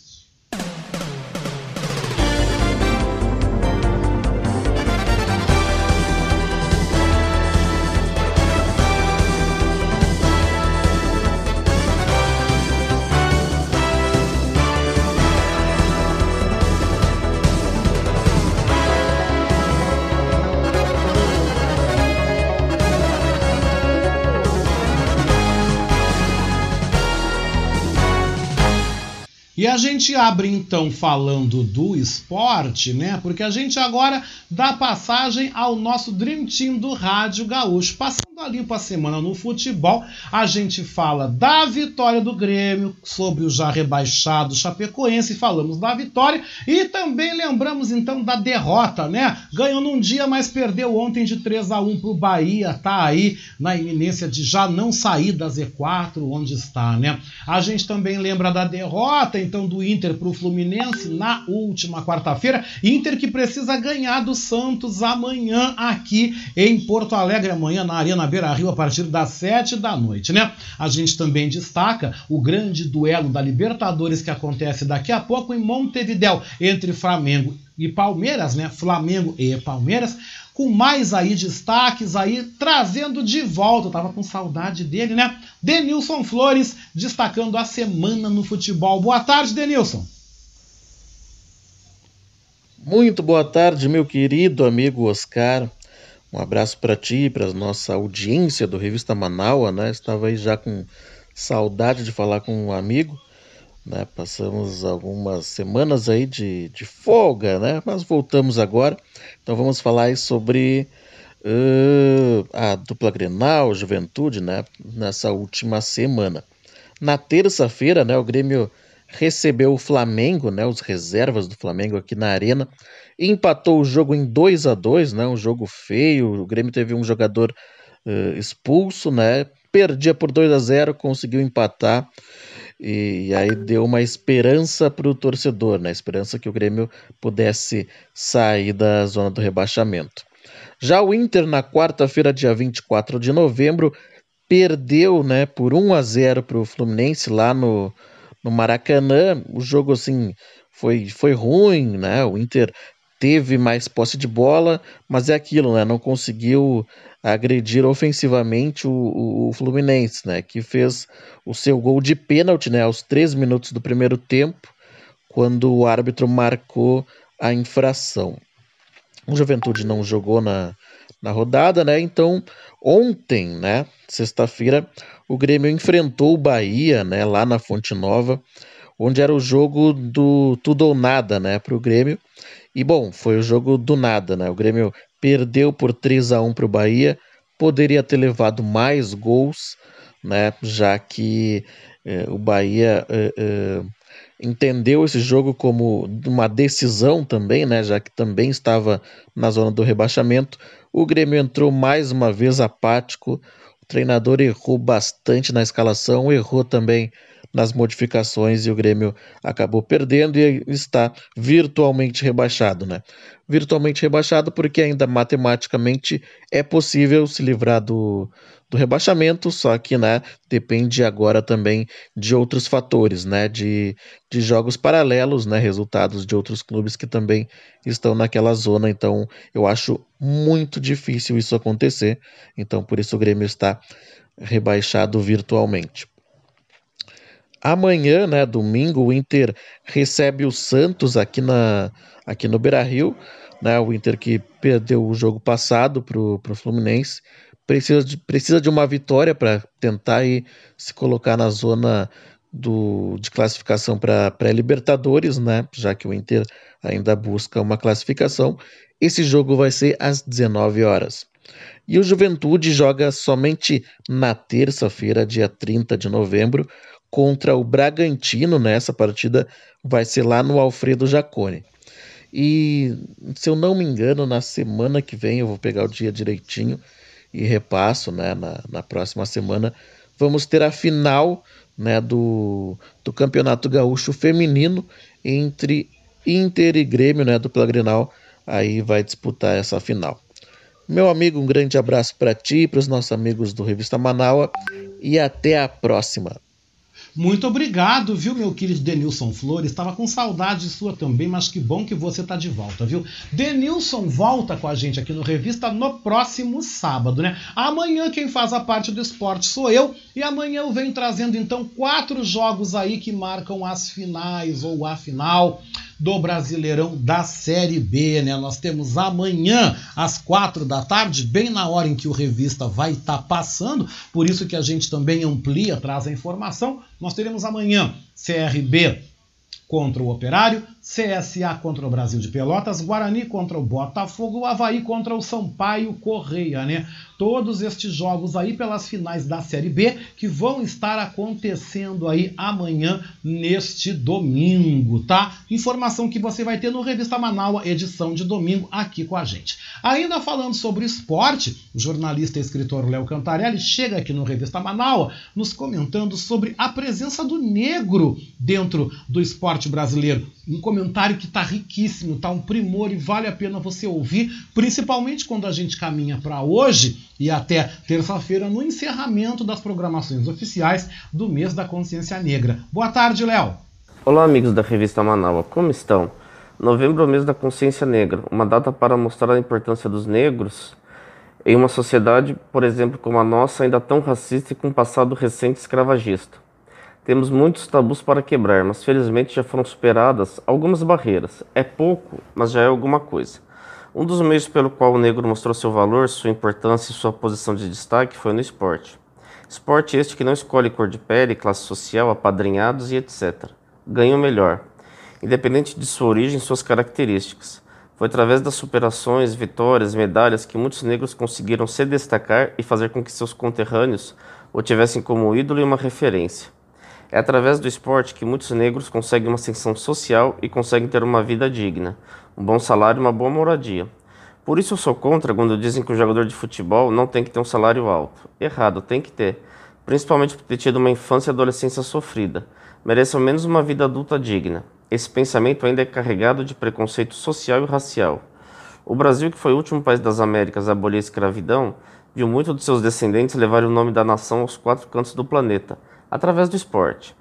E a gente abre então falando do esporte, né? Porque a gente agora dá passagem ao nosso Dream Team do Rádio Gaúcho. Passando a limpo a semana no futebol, a gente fala da vitória do Grêmio sobre o já rebaixado Chapecoense, falamos da vitória e também lembramos então da derrota, né? Ganhou num dia, mas perdeu ontem de 3 a 1 pro Bahia, tá aí na iminência de já não sair da Z4, onde está, né? A gente também lembra da derrota então do Inter pro Fluminense na última quarta-feira, Inter que precisa ganhar do Santos amanhã aqui em Porto Alegre, amanhã na Arena Beira Rio, a partir das 7 da noite, né? A gente também destaca o grande duelo da Libertadores que acontece daqui a pouco em Montevidéu, entre Flamengo e Palmeiras, né? Flamengo e Palmeiras, com mais aí destaques aí, trazendo de volta, eu tava com saudade dele, né? Denilson Flores, destacando a semana no futebol. Boa tarde, Denilson. Muito boa tarde, meu querido amigo Oscar. Um abraço para ti, para nossa audiência do Revista Manaua, né? Estava aí já com saudade de falar com um amigo, né? Passamos algumas semanas aí de, de folga, né? Mas voltamos agora. Então vamos falar sobre uh, a dupla Grenal, Juventude, né? Nessa última semana. Na terça-feira, né? O Grêmio recebeu o Flamengo, né? Os reservas do Flamengo aqui na Arena empatou o jogo em 2 a 2 né? Um jogo feio. O Grêmio teve um jogador uh, expulso, né? Perdia por 2 a 0 conseguiu empatar. E, e aí deu uma esperança para o torcedor, né? Esperança que o Grêmio pudesse sair da zona do rebaixamento. Já o Inter, na quarta-feira, dia 24 de novembro, perdeu né, por 1 a 0 para o Fluminense lá no, no Maracanã. O jogo assim foi, foi ruim, né? O Inter teve mais posse de bola, mas é aquilo, né? Não conseguiu agredir ofensivamente o, o, Fluminense, né? Que fez o seu gol de pênalti, né? Aos três minutos do primeiro tempo, quando o árbitro marcou a infração. O Juventude não jogou na, na rodada, né? Então, ontem, né? Sexta-feira, o Grêmio enfrentou o Bahia, né? Lá na Fonte Nova, onde era o jogo do tudo ou nada, né? Para o Grêmio E bom, foi o jogo do nada, né? O Grêmio perdeu por 3 a 1 para o Bahia, poderia ter levado mais gols, né? Já que eh, o Bahia eh, eh, entendeu esse jogo como uma decisão também, né? Já que também estava na zona do rebaixamento. O Grêmio entrou mais uma vez apático. O treinador errou bastante na escalação, errou também nas modificações e o Grêmio acabou perdendo e está virtualmente rebaixado, né? Virtualmente rebaixado porque ainda matematicamente é possível se livrar do, do rebaixamento, só que, né, depende agora também de outros fatores, né, de, de jogos paralelos, né, resultados de outros clubes que também estão naquela zona, então eu acho muito difícil isso acontecer, então por isso o Grêmio está rebaixado virtualmente. Amanhã, né, domingo, o Inter recebe o Santos aqui, na, aqui no Beira-Rio, né, o Inter que perdeu o jogo passado para o Fluminense, precisa de, precisa de uma vitória para tentar aí se colocar na zona do, de classificação para pré-Libertadores, né, já que o Inter ainda busca uma classificação. Esse jogo vai ser às 19 horas. E o Juventude joga somente na terça-feira, dia 30 de novembro, contra o Bragantino. Né? partida vai ser lá no Alfredo Jacone. E se eu não me engano, na semana que vem, eu vou pegar o dia direitinho e repasso, né? Na, na próxima semana, vamos ter a final né, do, do Campeonato Gaúcho Feminino entre Inter e Grêmio, né? Do Plagrinal. Aí vai disputar essa final. Meu amigo, um grande abraço para ti e para os nossos amigos do Revista Manaua e até a próxima. Muito obrigado, viu, meu querido Denilson Flores? Estava com saudade sua também, mas que bom que você está de volta, viu? Denilson volta com a gente aqui no Revista no próximo sábado, né? Amanhã quem faz a parte do esporte sou eu, e amanhã eu venho trazendo então quatro jogos aí que marcam as finais ou a final do Brasileirão da Série B, né? Nós temos amanhã às quatro da tarde, bem na hora em que o revista vai estar tá passando, por isso que a gente também amplia, traz a informação. Nós teremos amanhã CRB contra o Operário, CSA contra o Brasil de Pelotas, Guarani contra o Botafogo, Havaí contra o Sampaio Correia, né? Todos estes jogos aí pelas finais da Série B que vão estar acontecendo aí amanhã neste domingo, tá? Informação que você vai ter no Revista Manaus, edição de domingo, aqui com a gente. Ainda falando sobre esporte, o jornalista e escritor Léo Cantarelli chega aqui no Revista Manaus nos comentando sobre a presença do negro dentro do esporte brasileiro um comentário que está riquíssimo, está um primor e vale a pena você ouvir, principalmente quando a gente caminha para hoje e até terça-feira no encerramento das programações oficiais do mês da consciência negra. Boa tarde, Léo. Olá, amigos da revista Manaus, como estão? Novembro é o mês da consciência negra, uma data para mostrar a importância dos negros em uma sociedade, por exemplo, como a nossa, ainda tão racista e com um passado recente escravagista. Temos muitos tabus para quebrar, mas felizmente já foram superadas algumas barreiras. É pouco, mas já é alguma coisa. Um dos meios pelo qual o negro mostrou seu valor, sua importância e sua posição de destaque foi no esporte. Esporte este que não escolhe cor de pele, classe social, apadrinhados e etc. Ganha o melhor, independente de sua origem e suas características. Foi através das superações, vitórias, medalhas que muitos negros conseguiram se destacar e fazer com que seus conterrâneos o tivessem como ídolo e uma referência. É através do esporte que muitos negros conseguem uma ascensão social e conseguem ter uma vida digna, um bom salário e uma boa moradia. Por isso eu sou contra quando dizem que o jogador de futebol não tem que ter um salário alto. Errado, tem que ter. Principalmente por ter tido uma infância e adolescência sofrida. Merece ao menos uma vida adulta digna. Esse pensamento ainda é carregado de preconceito social e racial. O Brasil, que foi o último país das Américas a abolir a escravidão, viu muitos de seus descendentes levarem o nome da nação aos quatro cantos do planeta, através do esporte.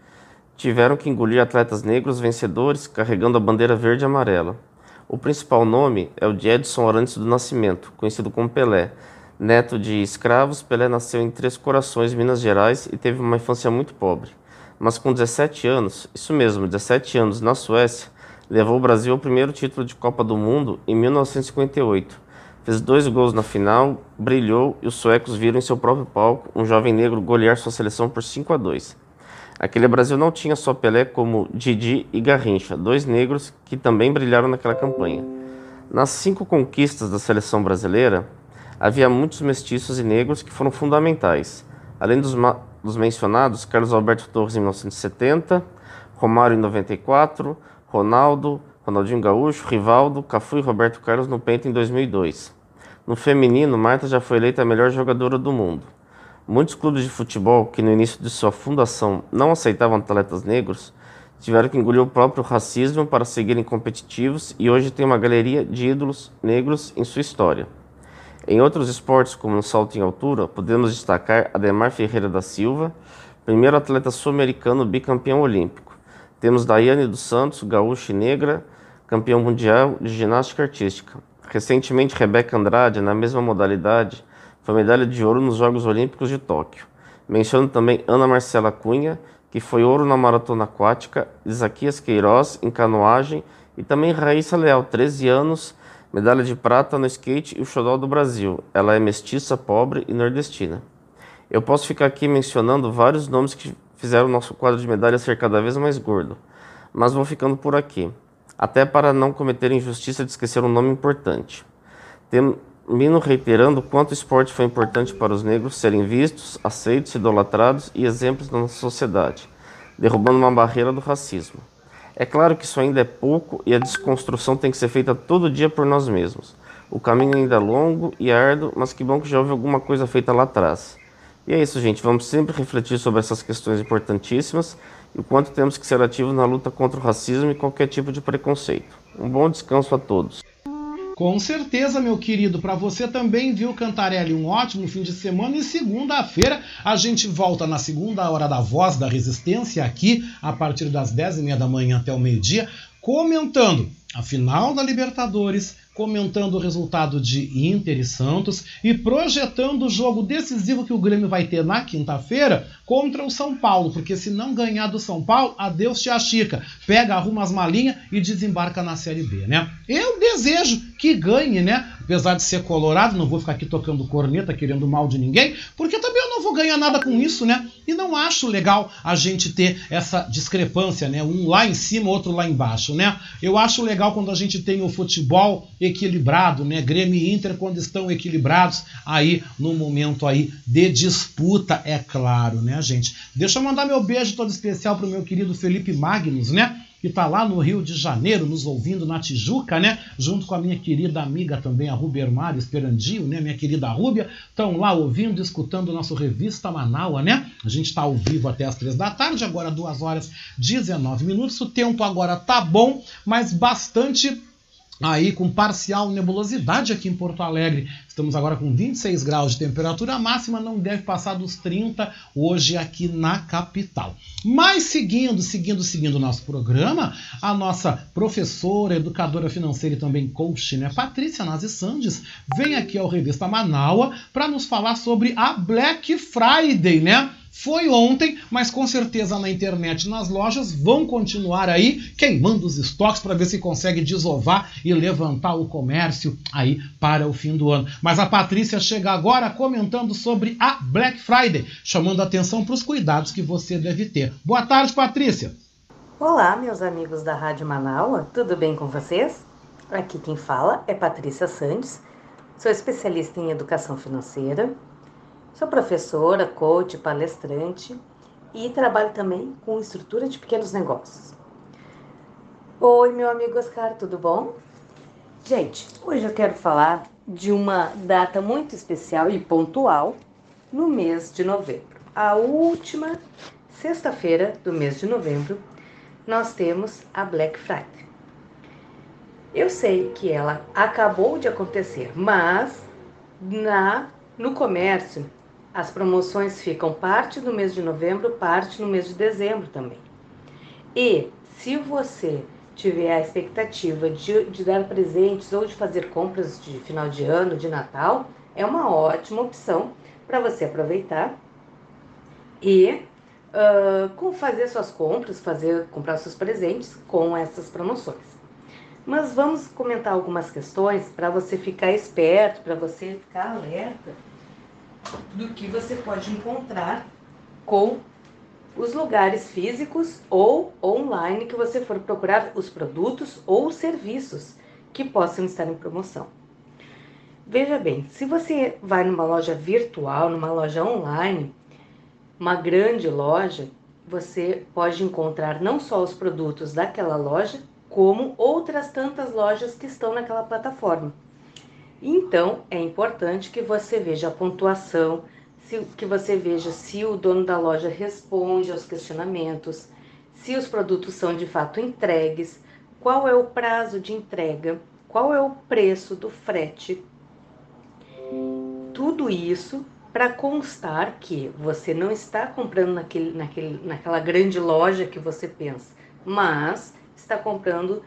Tiveram que engolir atletas negros vencedores carregando a bandeira verde e amarela. O principal nome é o de Edson Arantes do Nascimento, conhecido como Pelé. Neto de escravos, Pelé nasceu em Três Corações, Minas Gerais, e teve uma infância muito pobre. Mas com 17 anos, isso mesmo, 17 anos, na Suécia, levou o Brasil ao primeiro título de Copa do Mundo em 1958. Fez dois gols na final, brilhou e os suecos viram em seu próprio palco um jovem negro golear sua seleção por 5 a 2. Aquele Brasil não tinha só Pelé como Didi e Garrincha, dois negros que também brilharam naquela campanha. Nas cinco conquistas da seleção brasileira, havia muitos mestiços e negros que foram fundamentais. Além dos, dos mencionados, Carlos Alberto Torres em 1970, Romário em 94, Ronaldo, Ronaldinho Gaúcho, Rivaldo, Cafu e Roberto Carlos no Penta em 2002. No feminino, Marta já foi eleita a melhor jogadora do mundo. Muitos clubes de futebol que no início de sua fundação não aceitavam atletas negros tiveram que engolir o próprio racismo para seguirem competitivos e hoje tem uma galeria de ídolos negros em sua história. Em outros esportes, como no salto em altura, podemos destacar Ademar Ferreira da Silva, primeiro atleta sul-americano bicampeão olímpico. Temos Daiane dos Santos, gaúcha e negra, campeão mundial de ginástica artística. Recentemente, Rebeca Andrade, na mesma modalidade, foi medalha de ouro nos Jogos Olímpicos de Tóquio. Menciono também Ana Marcela Cunha, que foi ouro na maratona aquática, Isaquias Queiroz em canoagem e também Raíssa Leal, 13 anos, medalha de prata no skate e o xodó do Brasil. Ela é mestiça, pobre e nordestina. Eu posso ficar aqui mencionando vários nomes que fizeram o nosso quadro de medalhas ser cada vez mais gordo, mas vou ficando por aqui, até para não cometer injustiça de esquecer um nome importante. Termino reiterando o quanto o esporte foi importante para os negros serem vistos, aceitos, idolatrados e exemplos na nossa sociedade, derrubando uma barreira do racismo. É claro que isso ainda é pouco e a desconstrução tem que ser feita todo dia por nós mesmos. O caminho ainda é longo e árduo, mas que bom que já houve alguma coisa feita lá atrás. E é isso, gente. Vamos sempre refletir sobre essas questões importantíssimas e o quanto temos que ser ativos na luta contra o racismo e qualquer tipo de preconceito. Um bom descanso a todos. Com certeza, meu querido, para você também, viu, Cantarelli? Um ótimo fim de semana e segunda-feira a gente volta na segunda hora da Voz da Resistência aqui, a partir das 10 e meia da manhã até o meio-dia, comentando a final da Libertadores, comentando o resultado de Inter e Santos e projetando o jogo decisivo que o Grêmio vai ter na quinta-feira contra o São Paulo, porque se não ganhar do São Paulo, adeus tia Chica. Pega, arruma as malinhas e desembarca na Série B, né? Eu desejo que ganhe, né? Apesar de ser colorado, não vou ficar aqui tocando corneta, querendo mal de ninguém, porque também eu não vou ganhar nada com isso, né? E não acho legal a gente ter essa discrepância, né? Um lá em cima, outro lá embaixo, né? Eu acho legal quando a gente tem o futebol equilibrado, né? Grêmio e Inter quando estão equilibrados aí no momento aí de disputa, é claro, né, gente? Deixa eu mandar meu beijo todo especial pro meu querido Felipe Magnus, né? Que está lá no Rio de Janeiro, nos ouvindo na Tijuca, né? Junto com a minha querida amiga também, a Rubia Hermário Esperandio, né? Minha querida Rúbia, estão lá ouvindo, escutando o nosso Revista Manaua, né? A gente está ao vivo até as três da tarde, agora 2 horas 19 minutos. O tempo agora tá bom, mas bastante aí com parcial nebulosidade aqui em Porto Alegre. Estamos agora com 26 graus de temperatura, máxima não deve passar dos 30 hoje aqui na capital. Mas seguindo, seguindo, seguindo o nosso programa, a nossa professora, educadora financeira e também coach, né, Patrícia Nazi Sandes, vem aqui ao Revista Manaua para nos falar sobre a Black Friday, né? Foi ontem, mas com certeza na internet, nas lojas, vão continuar aí queimando os estoques para ver se consegue desovar e levantar o comércio aí para o fim do ano. Mas a Patrícia chega agora comentando sobre a Black Friday, chamando atenção para os cuidados que você deve ter. Boa tarde, Patrícia. Olá, meus amigos da Rádio Manaua, tudo bem com vocês? Aqui quem fala é Patrícia Sandes, sou especialista em educação financeira, Sou professora, coach, palestrante e trabalho também com estrutura de pequenos negócios. Oi, meu amigo Oscar, tudo bom? Gente, hoje eu quero falar de uma data muito especial e pontual no mês de novembro. A última sexta-feira do mês de novembro, nós temos a Black Friday. Eu sei que ela acabou de acontecer, mas na no comércio as promoções ficam parte no mês de novembro, parte no mês de dezembro também. E se você tiver a expectativa de, de dar presentes ou de fazer compras de final de ano, de Natal, é uma ótima opção para você aproveitar e uh, fazer suas compras, fazer comprar seus presentes com essas promoções. Mas vamos comentar algumas questões para você ficar esperto, para você ficar alerta do que você pode encontrar com os lugares físicos ou online que você for procurar os produtos ou os serviços que possam estar em promoção. Veja bem, se você vai numa loja virtual, numa loja online, uma grande loja, você pode encontrar não só os produtos daquela loja, como outras tantas lojas que estão naquela plataforma. Então, é importante que você veja a pontuação, que você veja se o dono da loja responde aos questionamentos, se os produtos são de fato entregues, qual é o prazo de entrega, qual é o preço do frete. Tudo isso para constar que você não está comprando naquele, naquele, naquela grande loja que você pensa, mas está comprando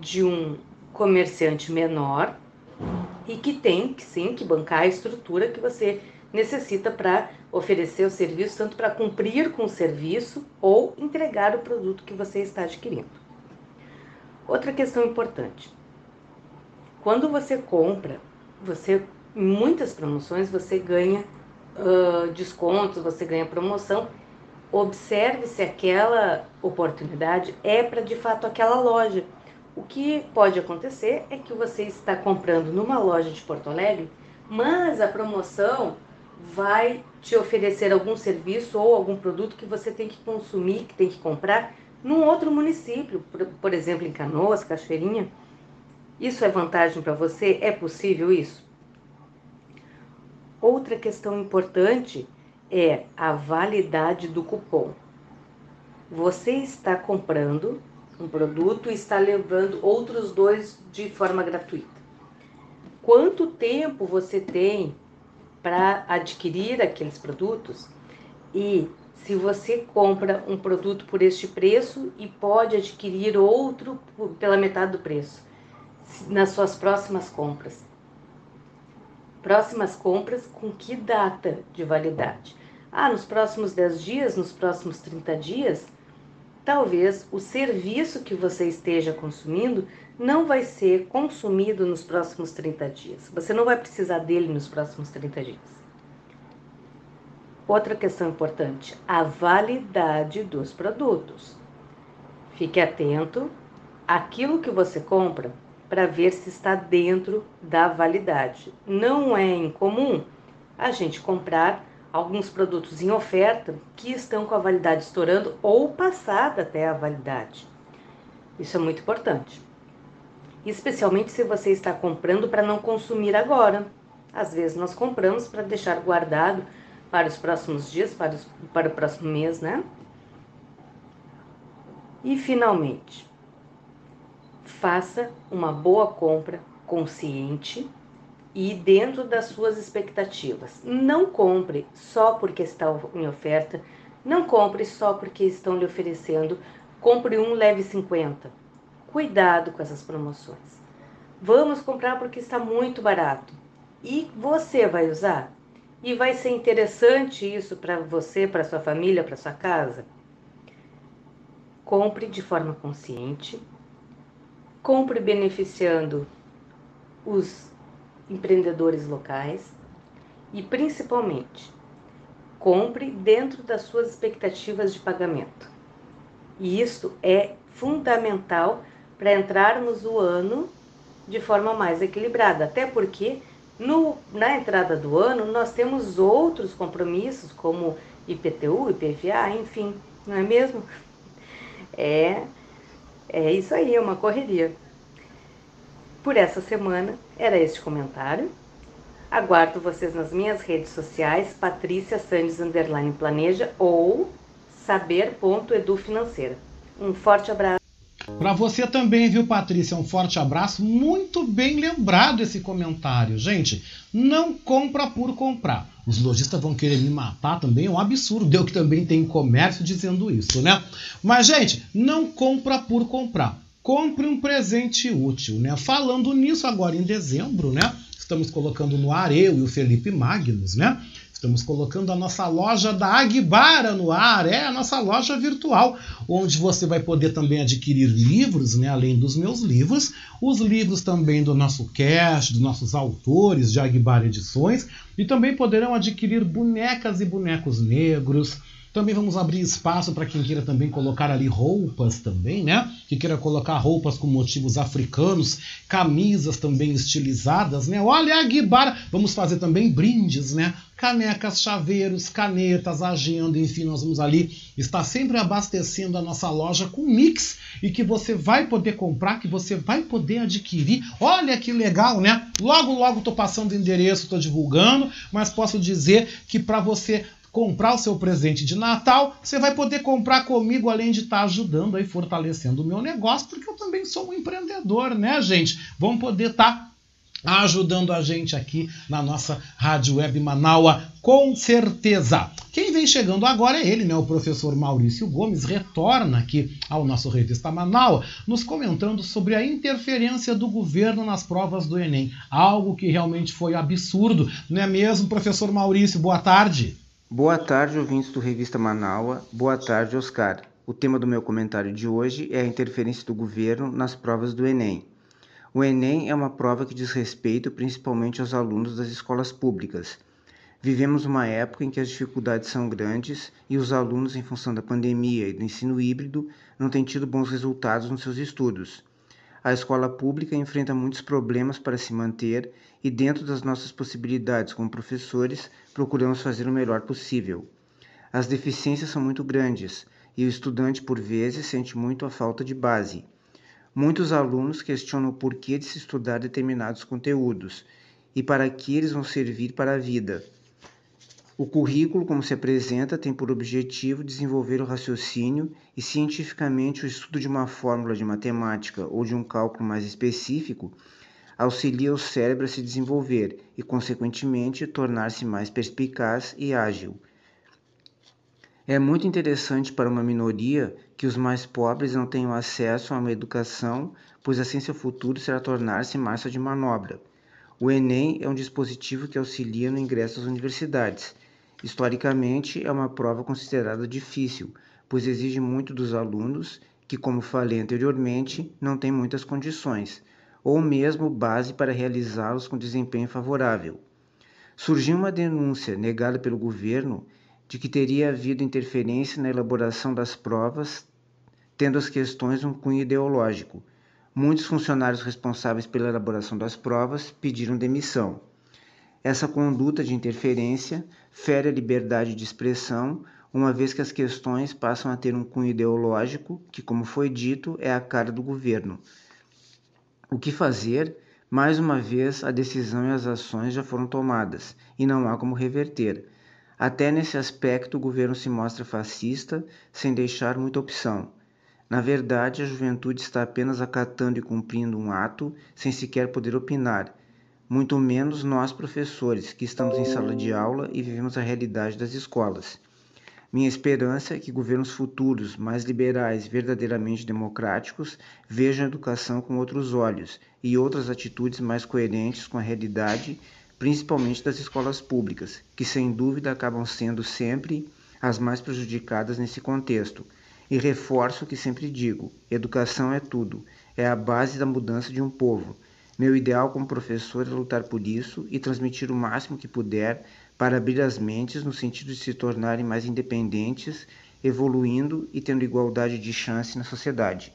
de um comerciante menor e que tem que sim que bancar a estrutura que você necessita para oferecer o serviço, tanto para cumprir com o serviço ou entregar o produto que você está adquirindo. Outra questão importante: quando você compra, você em muitas promoções você ganha uh, descontos, você ganha promoção. Observe se aquela oportunidade é para de fato aquela loja. O que pode acontecer é que você está comprando numa loja de Porto Alegre, mas a promoção vai te oferecer algum serviço ou algum produto que você tem que consumir, que tem que comprar num outro município, por, exemplo, em Canoas, Cachoeirinha. Isso é vantagem para você? É possível isso? Outra questão importante é a validade do cupom. Você está comprando um produto e está levando outros dois de forma gratuita. Quanto tempo você tem para adquirir aqueles produtos e se você compra um produto por este preço e pode adquirir outro pela metade do preço nas suas próximas compras. Próximas compras com que data de validade? Ah, nos próximos 10 dias, nos próximos 30 dias? Talvez o serviço que você esteja consumindo não vai ser consumido nos próximos 30 dias. Você não vai precisar dele nos próximos 30 dias. Outra questão importante: a validade dos produtos. Fique atento àquilo que você compra para ver se está dentro da validade. Não é incomum a gente comprar alguns produtos em oferta que estão com a validade estourando ou passada até a validade. Isso é muito importante especialmente se você está comprando para não consumir agora. Às vezes nós compramos para deixar guardado para os próximos dias, para, os, para o próximo mês, né? E finalmente, faça uma boa compra consciente e dentro das suas expectativas. Não compre só porque está em oferta, não compre só porque estão lhe oferecendo. Compre um, leve 50 Cuidado com essas promoções. Vamos comprar porque está muito barato. E você vai usar? E vai ser interessante isso para você, para sua família, para sua casa? Compre de forma consciente. Compre beneficiando os empreendedores locais e principalmente compre dentro das suas expectativas de pagamento. E isso é fundamental para entrarmos o ano de forma mais equilibrada. Até porque no, na entrada do ano nós temos outros compromissos, como IPTU, IPVA, enfim, não é mesmo? É, é isso aí, é uma correria. Por essa semana era este comentário. Aguardo vocês nas minhas redes sociais, Patrícia Sandes Underline Planeja ou saber.edu Financeira. Um forte abraço. Para você também, viu, Patrícia? Um forte abraço. Muito bem lembrado esse comentário. Gente, não compra por comprar. Os lojistas vão querer me matar também, é um absurdo. Eu que também tenho comércio dizendo isso, né? Mas, gente, não compra por comprar. Compre um presente útil, né? Falando nisso, agora em dezembro, né? Estamos colocando no ar eu e o Felipe Magnus, né? Estamos colocando a nossa loja da Aguibara no ar, é a nossa loja virtual, onde você vai poder também adquirir livros, né, além dos meus livros, os livros também do nosso cast, dos nossos autores de Aguibara Edições, e também poderão adquirir bonecas e bonecos negros, Também vamos abrir espaço para quem queira também colocar ali roupas também, né? Que queira colocar roupas com motivos africanos, camisas também estilizadas, né? Olha a Guibara, vamos fazer também brindes, né? Canecas, chaveiros, canetas, agenda, enfim, nós vamos ali estar sempre abastecendo a nossa loja com mix e que você vai poder comprar, que você vai poder adquirir. Olha que legal, né? Logo, logo tô passando o endereço, tô divulgando, mas posso dizer que para você comprar o seu presente de Natal, você vai poder comprar comigo, além de estar ajudando aí, fortalecendo o meu negócio, porque eu também sou um empreendedor, né, gente? Vamos poder estar ajudando a gente aqui na nossa Rádio Web Manaua, com certeza. Quem vem chegando agora é ele, né? O professor Maurício Gomes retorna aqui ao nosso Revista Manaua, nos comentando sobre a interferência do governo nas provas do Enem. Algo que realmente foi absurdo, não é mesmo, professor Maurício? Boa tarde. Boa tarde, ouvintes do Revista Manaua. Boa tarde, Oscar. O tema do meu comentário de hoje é a interferência do governo nas provas do Enem. O Enem é uma prova que diz respeito principalmente aos alunos das escolas públicas. Vivemos uma época em que as dificuldades são grandes e os alunos, em função da pandemia e do ensino híbrido, não têm tido bons resultados nos seus estudos. A escola pública enfrenta muitos problemas para se manter e, dentro das nossas possibilidades como professores, procuramos fazer o melhor possível. As deficiências são muito grandes e o estudante, por vezes, sente muito a falta de base. Muitos alunos questionam o porquê de se estudar determinados conteúdos e para que eles vão servir para a vida. O currículo, como se apresenta, tem por objetivo desenvolver o raciocínio e cientificamente o estudo de uma fórmula de matemática ou de um cálculo mais específico auxilia o cérebro a se desenvolver e, consequentemente, tornar-se mais perspicaz e ágil. É muito interessante para uma minoria que os mais pobres não tenham acesso a uma educação, pois assim seu futuro será tornar-se massa de manobra. O Enem é um dispositivo que auxilia no ingresso às universidades. Historicamente, é uma prova considerada difícil, pois exige muito dos alunos que, como falei anteriormente, não têm muitas condições, ou mesmo base para realizá-los com desempenho favorável. Surgiu uma denúncia negada pelo governo de que teria havido interferência na elaboração das provas, tendo as questões um cunho ideológico. Muitos funcionários responsáveis pela elaboração das provas pediram demissão. Essa conduta de interferência fere a liberdade de expressão, uma vez que as questões passam a ter um cunho ideológico, que, como foi dito, é a cara do governo. O que fazer? Mais uma vez, a decisão e as ações já foram tomadas e não há como reverter. Até nesse aspecto, o governo se mostra fascista, sem deixar muita opção. Na verdade, a juventude está apenas acatando e cumprindo um ato, sem sequer poder opinar, muito menos nós, professores, que estamos em sala de aula e vivemos a realidade das escolas. Minha esperança é que governos futuros, mais liberais, verdadeiramente democráticos, vejam a educação com outros olhos e outras atitudes mais coerentes com a realidade principalmente das escolas públicas, que sem dúvida acabam sendo sempre as mais prejudicadas nesse contexto. E reforço o que sempre digo: educação é tudo, é a base da mudança de um povo. Meu ideal como professor é lutar por isso e transmitir o máximo que puder para abrir as mentes no sentido de se tornarem mais independentes, evoluindo e tendo igualdade de chance na sociedade.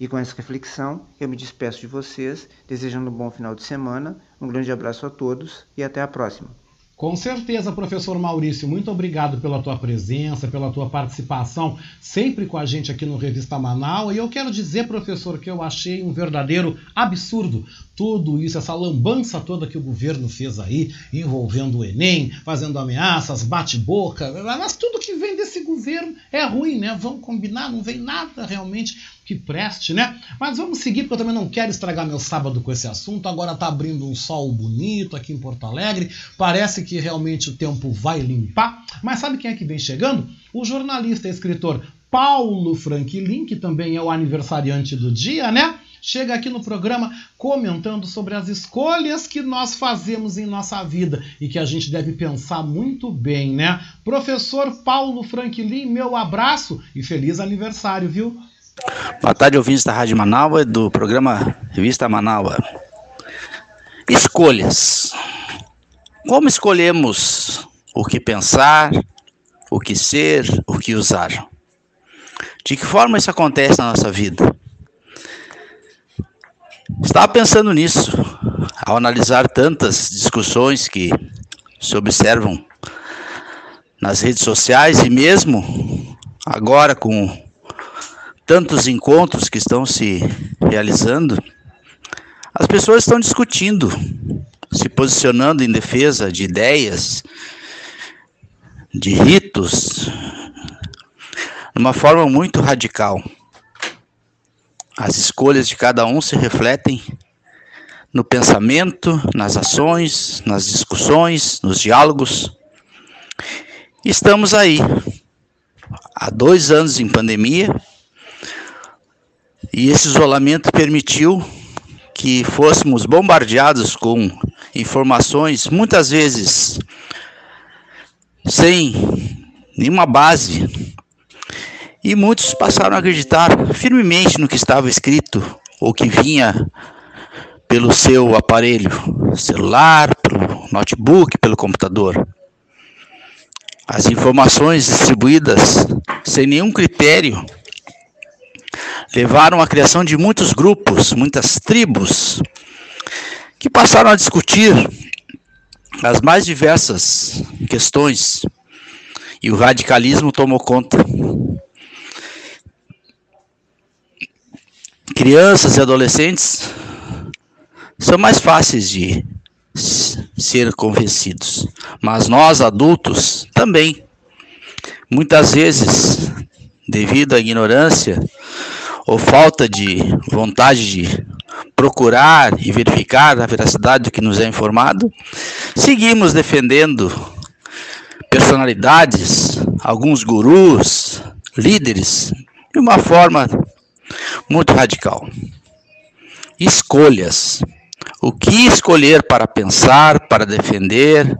E com essa reflexão, eu me despeço de vocês, desejando um bom final de semana. Um grande abraço a todos e até a próxima. Com certeza, professor Maurício, muito obrigado pela tua presença, pela tua participação, sempre com a gente aqui no Revista Manaus. E eu quero dizer, professor, que eu achei um verdadeiro absurdo tudo isso, essa lambança toda que o governo fez aí, envolvendo o Enem, fazendo ameaças, bate-boca, mas tudo que vem desse governo é ruim, né? Vamos combinar, não vem nada realmente que preste, né? Mas vamos seguir, porque eu também não quero estragar meu sábado com esse assunto. Agora tá abrindo um sol bonito aqui em Porto Alegre, parece que realmente o tempo vai limpar. Mas sabe quem é que vem chegando? O jornalista e escritor Paulo Franklin, que também é o aniversariante do dia, né? chega aqui no programa comentando sobre as escolhas que nós fazemos em nossa vida e que a gente deve pensar muito bem, né? Professor Paulo Franklin, meu abraço e feliz aniversário, viu? Boa tarde, ouvintes da Rádio Manaus, do programa Revista Manaus. Escolhas. Como escolhemos o que pensar, o que ser, o que usar. De que forma isso acontece na nossa vida? Estava pensando nisso ao analisar tantas discussões que se observam nas redes sociais e mesmo agora com tantos encontros que estão se realizando, as pessoas estão discutindo, se posicionando em defesa de ideias, de ritos, de uma forma muito radical. As escolhas de cada um se refletem no pensamento, nas ações, nas discussões, nos diálogos. Estamos aí, há dois anos em pandemia, e esse isolamento permitiu que fôssemos bombardeados com informações, muitas vezes sem nenhuma base. E muitos passaram a acreditar firmemente no que estava escrito ou que vinha pelo seu aparelho celular, pelo notebook, pelo computador. As informações distribuídas sem nenhum critério levaram à criação de muitos grupos, muitas tribos, que passaram a discutir as mais diversas questões e o radicalismo tomou conta. Crianças e adolescentes são mais fáceis de ser convencidos, mas nós adultos também. Muitas vezes, devido à ignorância ou falta de vontade de procurar e verificar a veracidade do que nos é informado, seguimos defendendo personalidades, alguns gurus, líderes, de uma forma muito radical. Escolhas. O que escolher para pensar, para defender,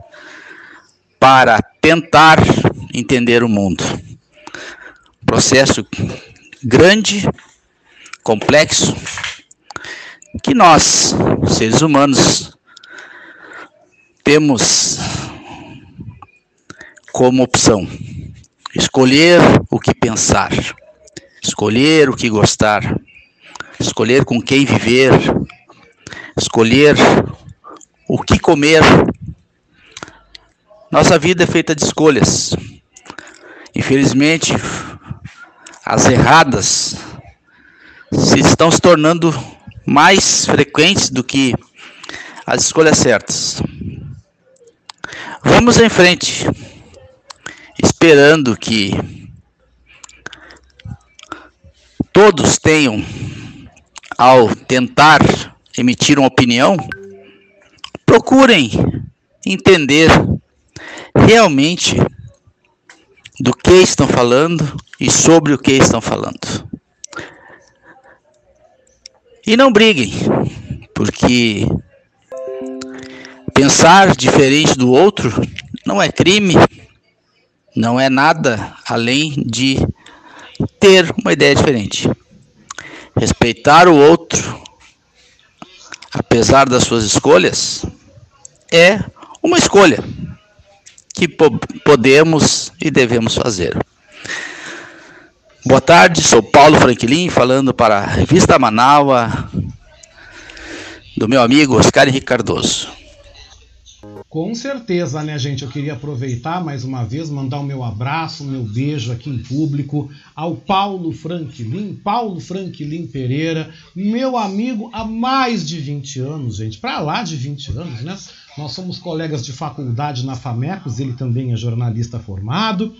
para tentar entender o mundo? Processo grande, complexo, que nós, seres humanos, temos como opção escolher o que pensar, escolher o que gostar, escolher com quem viver, escolher o que comer. Nossa vida é feita de escolhas. Infelizmente, as erradas se estão se tornando mais frequentes do que as escolhas certas. Vamos em frente, esperando que todos tenham, ao tentar emitir uma opinião, procurem entender realmente do que estão falando e sobre o que estão falando. E não briguem, porque pensar diferente do outro não é crime, não é nada além de ter uma ideia diferente. Respeitar o outro, apesar das suas escolhas, é uma escolha que po podemos e devemos fazer. Boa tarde, sou Paulo Franklin, falando para a revista Manaua, do meu amigo Oscar Henrique Cardoso. Com certeza, né, gente? Eu queria aproveitar mais uma vez, mandar o meu abraço, o meu beijo aqui em público ao Paulo Franklin, Paulo Franklin Pereira, meu amigo há mais de 20 anos, gente, para lá de 20 anos, né? Nós somos colegas de faculdade na FAMECOS, ele também é jornalista formado.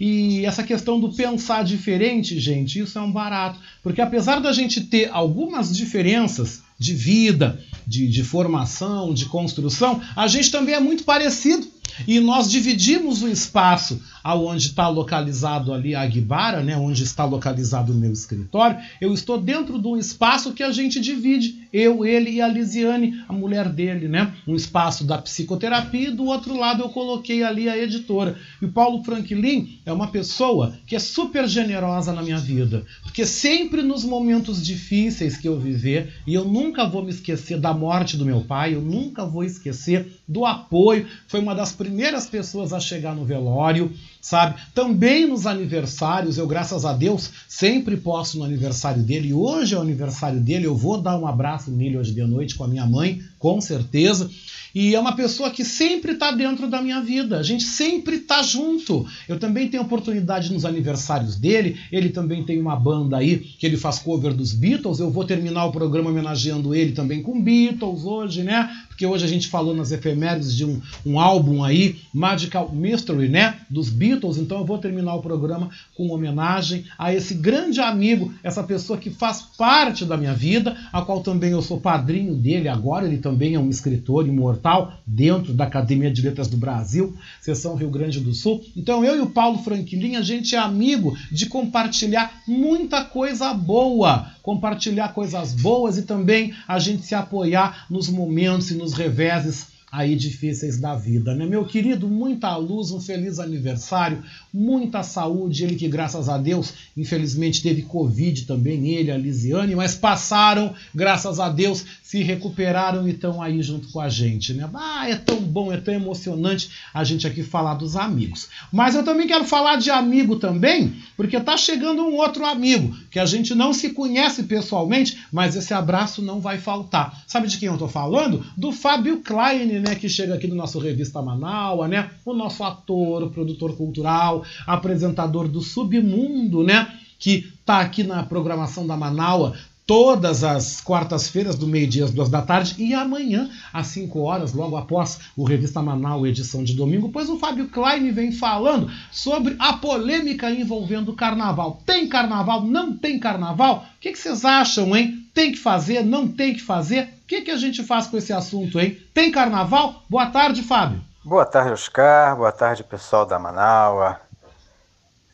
E essa questão do pensar diferente, gente, isso é um barato. Porque apesar da gente ter algumas diferenças de vida, de, de formação, de construção, a gente também é muito parecido. E nós dividimos o espaço aonde está localizado ali a Aguibara, né, onde está localizado o meu escritório. Eu estou dentro de um espaço que a gente divide, eu, ele e a Lisiane, a mulher dele, né? Um espaço da psicoterapia e do outro lado eu coloquei ali a editora. E o Paulo Franklin é uma pessoa que é super generosa na minha vida, porque sempre nos momentos difíceis que eu viver, e eu nunca vou me esquecer da morte do meu pai, eu nunca vou esquecer do apoio, foi uma das primeiras pessoas a chegar no velório, sabe? Também nos aniversários, eu, graças a Deus, sempre posto no aniversário dele. E hoje é o aniversário dele, eu vou dar um abraço nele hoje de noite com a minha mãe, com certeza. E é uma pessoa que sempre está dentro da minha vida. A gente sempre está junto. Eu também tenho oportunidade nos aniversários dele. Ele também tem uma banda aí que ele faz cover dos Beatles. Eu vou terminar o programa homenageando ele também com Beatles hoje, né? Porque hoje a gente falou nas efemérides de um, um álbum aí, Magical Mystery, né? Dos Beatles. Então eu vou terminar o programa com homenagem a esse grande amigo, essa pessoa que faz parte da minha vida, a qual também eu sou padrinho dele agora. Ele também é um escritor imortal dentro da Academia de Letras do Brasil, seção Rio Grande do Sul. Então eu e o Paulo Franquilin, a gente é amigo de compartilhar muita coisa boa, compartilhar coisas boas e também a gente se apoiar nos momentos e nos reveses aí difíceis da vida, né? Meu querido, muita luz, um feliz aniversário, muita saúde, ele que graças a Deus, infelizmente teve Covid também, ele, a Lisiane, mas passaram, graças a Deus, se recuperaram e estão aí junto com a gente, né? Ah, é tão bom, é tão emocionante a gente aqui falar dos amigos. Mas eu também quero falar de amigo também, porque tá chegando um outro amigo, que a gente não se conhece pessoalmente, mas esse abraço não vai faltar. Sabe de quem eu tô falando? Do Fábio Klein, né, que chega aqui no nosso Revista Manaua, né? O nosso ator, produtor cultural, apresentador do Submundo, né? Que tá aqui na programação da Manaua todas as quartas-feiras, do meio-dia às duas da tarde, e amanhã, às 5 horas, logo após o Revista Manaus, edição de domingo, pois o Fábio Klein vem falando sobre a polêmica envolvendo o carnaval. Tem carnaval? Não tem carnaval? O que, vocês acham, hein? Tem que fazer? Não tem que fazer? O que, que a gente faz com esse assunto, hein? Tem carnaval? Boa tarde, Fábio. Boa tarde, Oscar. Boa tarde, pessoal da Manaua,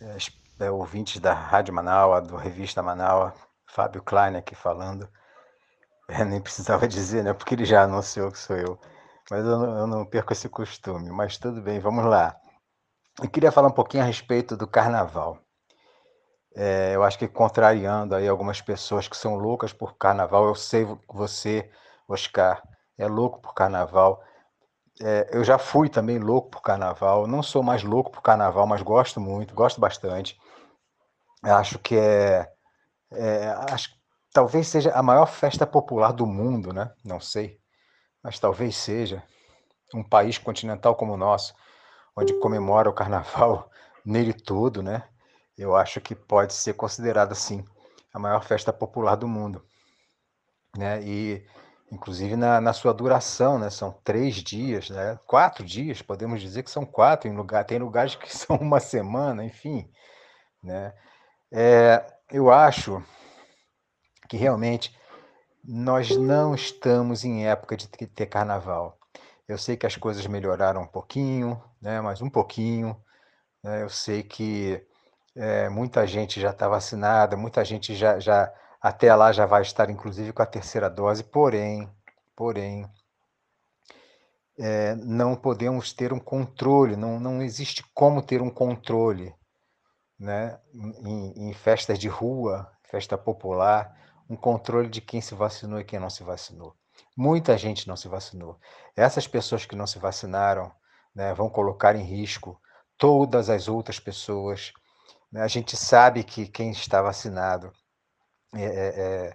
é, é, ouvintes da Rádio Manaua, do Revista Manaua. Fábio Klein aqui falando. É, nem precisava dizer, né? Porque ele já anunciou que sou eu. Mas eu não, eu não perco esse costume. Mas tudo bem, vamos lá. Eu queria falar um pouquinho a respeito do carnaval. É, eu acho que contrariando aí algumas pessoas que são loucas por carnaval, eu sei você, Oscar, é louco por carnaval. É, eu já fui também louco por carnaval. Não sou mais louco por carnaval, mas gosto muito, gosto bastante. Acho que é é, acho que talvez seja a maior festa popular do mundo, né? Não sei, mas talvez seja um país continental como o nosso, onde comemora o carnaval nele todo, né? Eu acho que pode ser considerada assim a maior festa popular do mundo, né? E inclusive na, na sua duração, né? São três dias, né? Quatro dias, podemos dizer que são quatro. Em lugar tem lugares que são uma semana, enfim, né? É, eu acho que realmente nós não estamos em época de ter carnaval. Eu sei que as coisas melhoraram um pouquinho, né, mas um pouquinho. Né, eu sei que é, muita gente já está vacinada, muita gente já, já até lá já vai estar, inclusive, com a terceira dose. Porém, porém, é, não podemos ter um controle, não, não existe como ter um controle né, em, em festas de rua, festa popular, um controle de quem se vacinou e quem não se vacinou. Muita gente não se vacinou. Essas pessoas que não se vacinaram né, vão colocar em risco todas as outras pessoas. Né? A gente sabe que quem está vacinado é, é,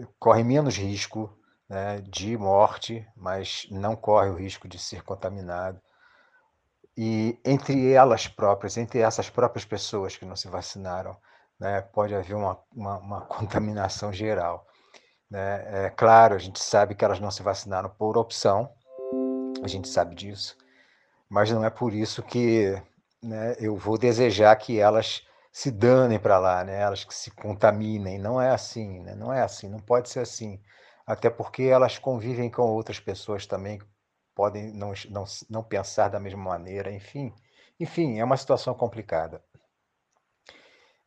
é, corre menos risco né, de morte, mas não corre o risco de ser contaminado. E entre elas próprias, entre essas próprias pessoas que não se vacinaram, né, pode haver uma, uma, uma contaminação geral. Né? É claro, a gente sabe que elas não se vacinaram por opção, a gente sabe disso, mas não é por isso que né, eu vou desejar que elas se danem para lá, né? elas que se contaminem. Não é assim, né? não é assim, não pode ser assim. Até porque elas convivem com outras pessoas também podem não, não, não pensar da mesma maneira, enfim. Enfim, é uma situação complicada.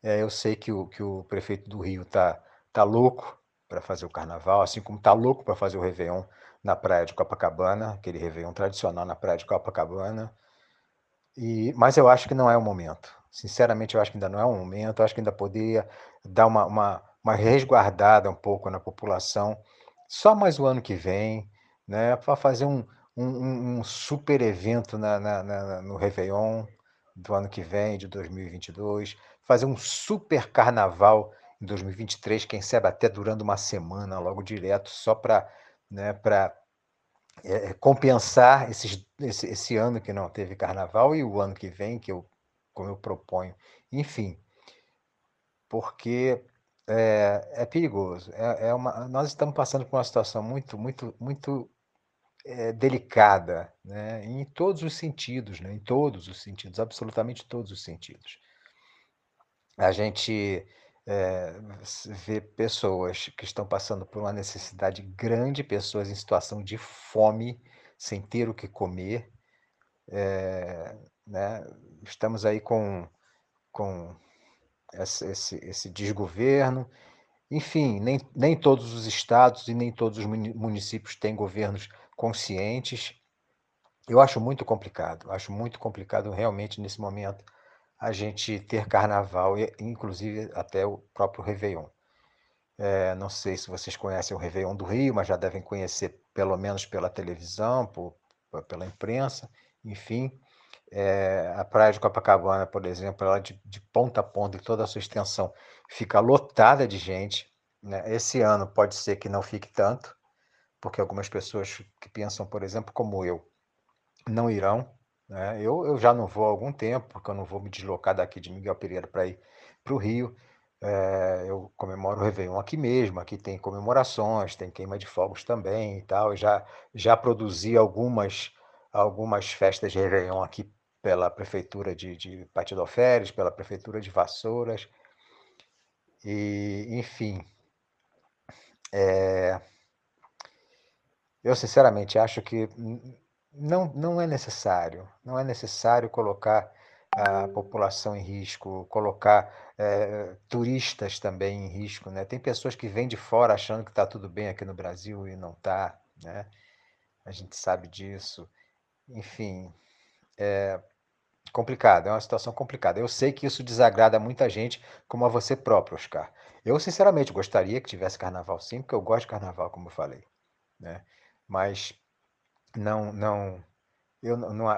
É, eu sei que o, que o prefeito do Rio tá, tá louco para fazer o carnaval, assim como tá louco para fazer o Réveillon na praia de Copacabana, aquele Réveillon tradicional na praia de Copacabana. E, mas eu acho que não é o momento. Sinceramente, eu acho que ainda não é o momento. Eu acho que ainda poderia dar uma, uma, uma resguardada um pouco na população, só mais o ano que vem, né, para fazer um, um, um super evento na, na, na, no Réveillon do ano que vem, de 2022, fazer um super carnaval em 2023, quem sabe até durando uma semana, logo direto, só para né, pra, é, compensar esses, esse, esse ano que não teve carnaval e o ano que vem, que eu, como eu proponho. Enfim, porque é, é perigoso. É, é uma, nós estamos passando por uma situação muito, muito, muito é, delicada, né? em todos os sentidos, né? em todos os sentidos, absolutamente todos os sentidos. A gente é, vê pessoas que estão passando por uma necessidade grande, pessoas em situação de fome, sem ter o que comer. É, né? Estamos aí com, com esse, esse desgoverno. Enfim, nem, nem todos os estados e nem todos os municípios têm governos conscientes. Eu acho muito complicado, acho muito complicado realmente nesse momento a gente ter carnaval, inclusive até o próprio Réveillon. É, não sei se vocês conhecem o Réveillon do Rio, mas já devem conhecer pelo menos pela televisão, por, pela imprensa, enfim. É, a praia de Copacabana, por exemplo, ela de, de, ponta a ponta, em toda a sua extensão, fica lotada de gente. Né? Esse ano pode ser que não fique tanto, porque algumas pessoas que pensam, por exemplo, como eu, não irão. Né? Eu, eu já não vou há algum tempo, porque eu não vou me deslocar daqui de Miguel Pereira para ir para o Rio. É, eu comemoro o Réveillon aqui mesmo, aqui tem comemorações, tem queima de fogos também e tal. Eu já, já produzi algumas, algumas festas de Réveillon aqui pela prefeitura de, de Patidoféres, pela prefeitura de Vassouras, e enfim, é, eu sinceramente acho que não, não é necessário, não é necessário colocar a população em risco, colocar é, turistas também em risco, né? Tem pessoas que vêm de fora achando que está tudo bem aqui no Brasil e não está, né? A gente sabe disso. Enfim, é complicado, é uma situação complicada. Eu sei que isso desagrada muita gente, como a você próprio, Oscar. Eu, sinceramente, gostaria que tivesse carnaval sim, porque eu gosto de carnaval, como eu falei, né? Mas não, não, eu não,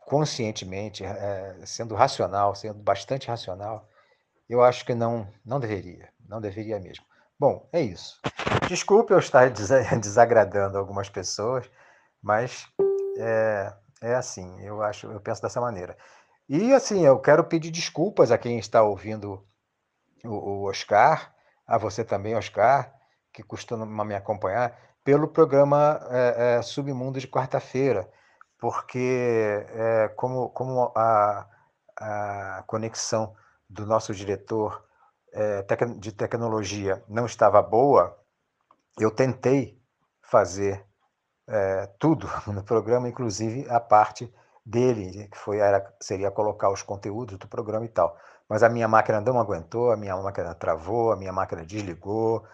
conscientemente, é, sendo racional, sendo bastante racional, eu acho que não, não deveria, não deveria mesmo. Bom, é isso. Desculpe eu estar desagradando algumas pessoas, mas é, é assim, eu acho, eu penso dessa maneira. E assim, eu quero pedir desculpas a quem está ouvindo o, o Oscar, a você também, Oscar, que costuma me acompanhar, pelo programa é, é, Submundo de quarta-feira, porque é, como, como a, a conexão do nosso diretor de tecnologia não estava boa, eu tentei fazer tudo no programa, inclusive a parte dele, que foi, era, seria colocar os conteúdos do programa e tal. Mas a minha máquina não aguentou, a minha máquina travou, a minha máquina desligou.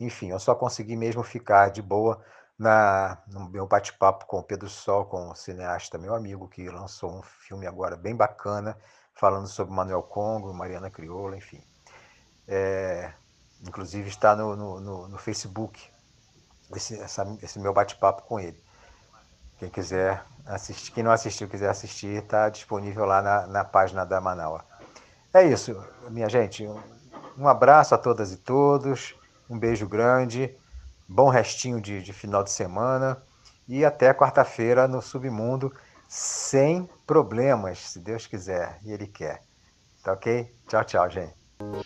Enfim, eu só consegui mesmo ficar de boa na, no meu bate-papo com o Pedro Sol, com o cineasta, meu amigo, que lançou um filme agora bem bacana, falando sobre Manuel Congo, Mariana Crioula, enfim. É, inclusive está no, no, no, no Facebook esse, essa, esse meu bate-papo com ele. Quem quiser assistir, quem não assistiu, quiser assistir, está disponível lá na, na página da Manaus. É isso, minha gente. Um abraço a todas e todos, um beijo grande, bom restinho de, de final de semana e até quarta-feira no Submundo, sem problemas, se Deus quiser e Ele quer. Tá ok? Tchau, tchau, gente.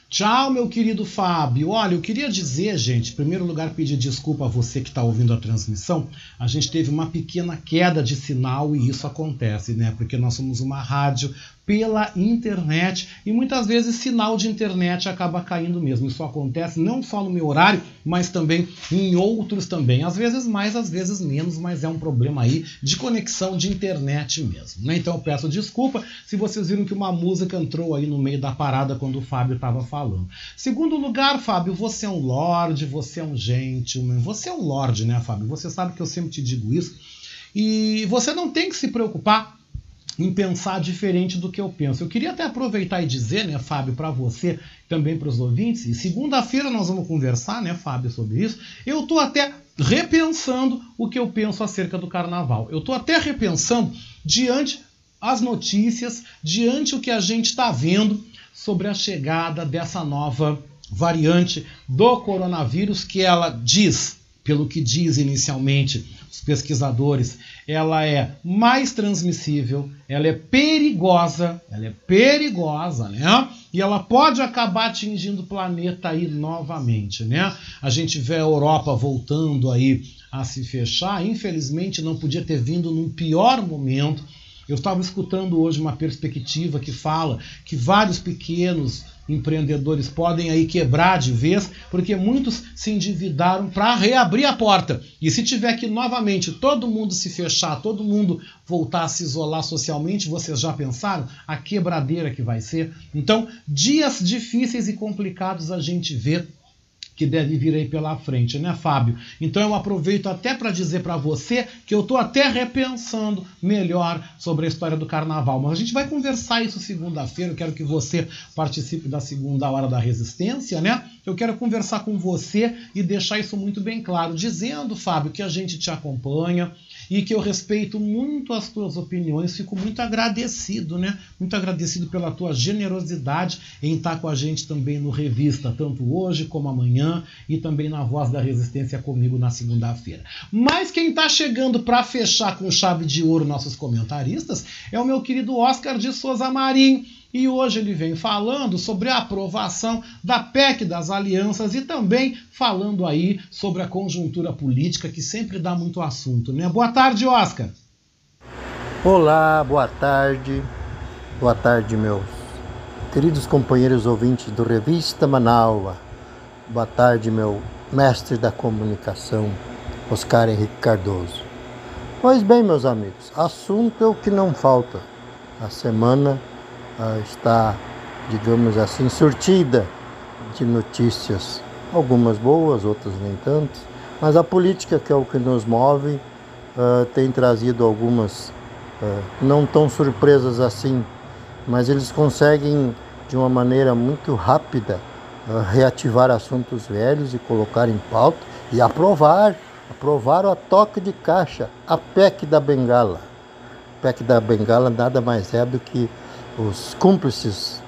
Tchau, meu querido Fábio. Olha, eu queria dizer, gente, em primeiro lugar, pedir desculpa a você que está ouvindo a transmissão. A gente teve uma pequena queda de sinal e isso acontece, né? Porque nós somos uma rádio pela internet e muitas vezes sinal de internet acaba caindo mesmo. Isso acontece não só no meu horário, mas também em outros também. Às vezes mais, às vezes menos, mas é um problema aí de conexão de internet mesmo. Né? Então eu peço desculpa se vocês viram que uma música entrou aí no meio da parada quando o Fábio estava falando. Segundo lugar, Fábio, você é um lorde, você é um gentleman, você é um lorde, né, Fábio? Você sabe que eu sempre te digo isso. E você não tem que se preocupar em pensar diferente do que eu penso. Eu queria até aproveitar e dizer, né, Fábio, para você, também para os ouvintes, e segunda-feira nós vamos conversar, né, Fábio, sobre isso. Eu estou até repensando o que eu penso acerca do carnaval. Eu estou até repensando diante as notícias diante o que a gente está vendo sobre a chegada dessa nova variante do coronavírus que ela diz, pelo que diz inicialmente os pesquisadores, ela é mais transmissível, ela é perigosa, ela é perigosa, né? E ela pode acabar atingindo o planeta aí novamente, né? A gente vê a Europa voltando aí a se fechar, infelizmente não podia ter vindo num pior momento. Eu estava escutando hoje uma perspectiva que fala que vários pequenos empreendedores podem aí quebrar de vez, porque muitos se endividaram para reabrir a porta. E se tiver que novamente todo mundo se fechar, todo mundo voltar a se isolar socialmente, vocês já pensaram a quebradeira que vai ser? Então, dias difíceis e complicados a gente vê que deve vir aí pela frente, né, Fábio? Então eu aproveito até para dizer para você que eu estou até repensando melhor sobre a história do carnaval. Mas a gente vai conversar isso segunda-feira. Eu quero que você participe da segunda hora da resistência, né? Eu quero conversar com você e deixar isso muito bem claro, dizendo, Fábio, que a gente te acompanha, e que eu respeito muito as tuas opiniões, fico muito agradecido, né? Muito agradecido pela tua generosidade em estar com a gente também no Revista, tanto hoje como amanhã, e também na Voz da Resistência comigo na segunda-feira. Mas quem está chegando para fechar com chave de ouro nossos comentaristas é o meu querido Oscar de Souza Marim. E hoje ele vem falando sobre a aprovação da PEC das alianças e também falando aí sobre a conjuntura política que sempre dá muito assunto, né? Boa tarde, Oscar. Olá, boa tarde. Boa tarde, meus queridos companheiros ouvintes do Revista Manaua. Boa tarde, meu mestre da comunicação, Oscar Henrique Cardoso. Pois bem, meus amigos, assunto é o que não falta. A semana está, digamos assim, surtida de notícias, algumas boas, outras nem tanto, mas a política, que é o que nos move, ah, tem trazido algumas ah, não tão surpresas assim, mas eles conseguem, de uma maneira muito rápida, reativar assuntos velhos e colocar em pauta e aprovar, aprovar a toque de caixa, a PEC da Bengala. PEC da Bengala nada mais é do que os cúmplices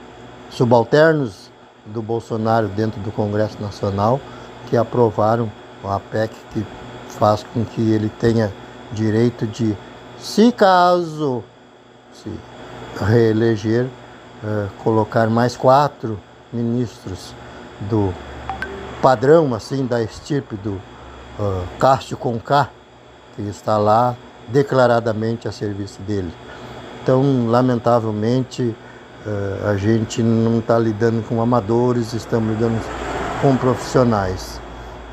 subalternos do Bolsonaro dentro do Congresso Nacional que aprovaram a PEC que faz com que ele tenha direito de, se caso se reeleger, uh, colocar mais quatro ministros do padrão, assim, da estirpe do uh, Cássio Conká, que está lá declaradamente a serviço dele. Então, lamentavelmente, eh, a gente não está lidando com amadores, estamos lidando com profissionais.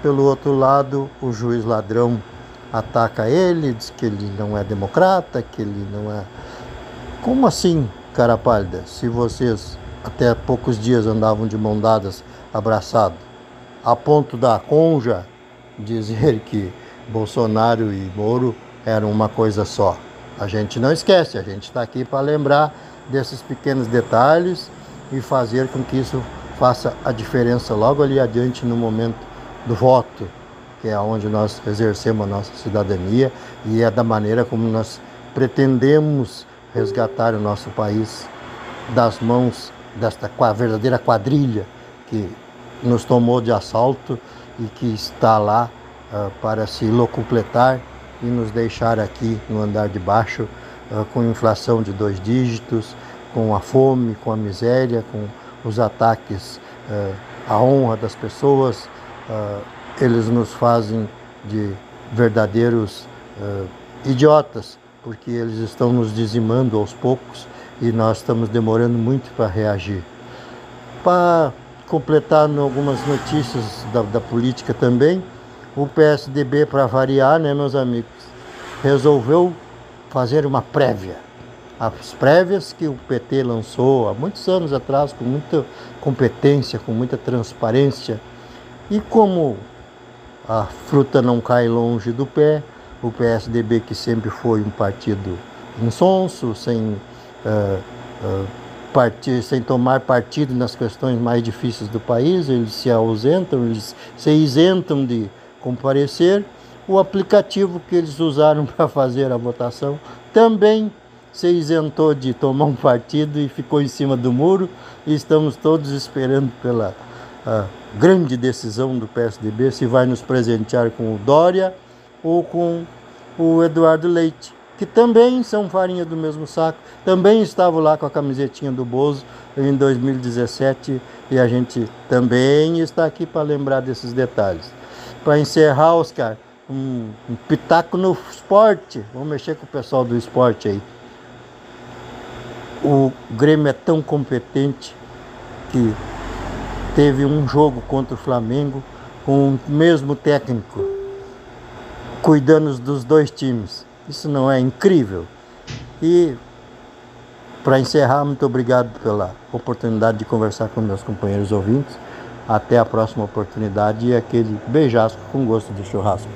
Pelo outro lado, o juiz ladrão ataca ele, diz que ele não é democrata, que ele não é. Como assim, cara pálida? Se vocês até poucos dias andavam de mão dadas, abraçados, a ponto da conja dizer que Bolsonaro e Moro eram uma coisa só. A gente não esquece, a gente está aqui para lembrar desses pequenos detalhes e fazer com que isso faça a diferença logo ali adiante no momento do voto, que é onde nós exercemos a nossa cidadania e é da maneira como nós pretendemos resgatar o nosso país das mãos desta verdadeira quadrilha que nos tomou de assalto e que está lá uh, para se locupletar e nos deixar aqui no andar de baixo uh, com inflação de dois dígitos, com a fome, com a miséria, com os ataques uh, à honra das pessoas. Uh, eles nos fazem de verdadeiros idiotas, porque eles estão nos dizimando aos poucos e nós estamos demorando muito para reagir. Para completar algumas notícias da, da política também, o PSDB, para variar, né, meus amigos, resolveu fazer uma prévia. As prévias que o PT lançou há muitos anos atrás, com muita competência, com muita transparência. E como a fruta não cai longe do pé, o PSDB, que sempre foi um partido insonso, sem, uh, uh, partir, sem tomar partido nas questões mais difíceis do país, eles se ausentam, eles se isentam de comparecer. O aplicativo que eles usaram para fazer a votação também se isentou de tomar um partido e ficou em cima do muro e estamos todos esperando pela grande decisão do PSDB se vai nos presentear com o Dória ou com o Eduardo Leite, que também são farinha do mesmo saco, também estavam lá com a camisetinha do Bozo em 2017 e a gente também está aqui para lembrar desses detalhes. Para encerrar, Oscar, um, um pitaco no esporte, vamos mexer com o pessoal do esporte aí. O Grêmio é tão competente que teve um jogo contra o Flamengo com o mesmo técnico, cuidando dos dois times. Isso não é incrível? E para encerrar, muito obrigado pela oportunidade de conversar com meus companheiros ouvintes. Até a próxima oportunidade e aquele beijasco com gosto de churrasco.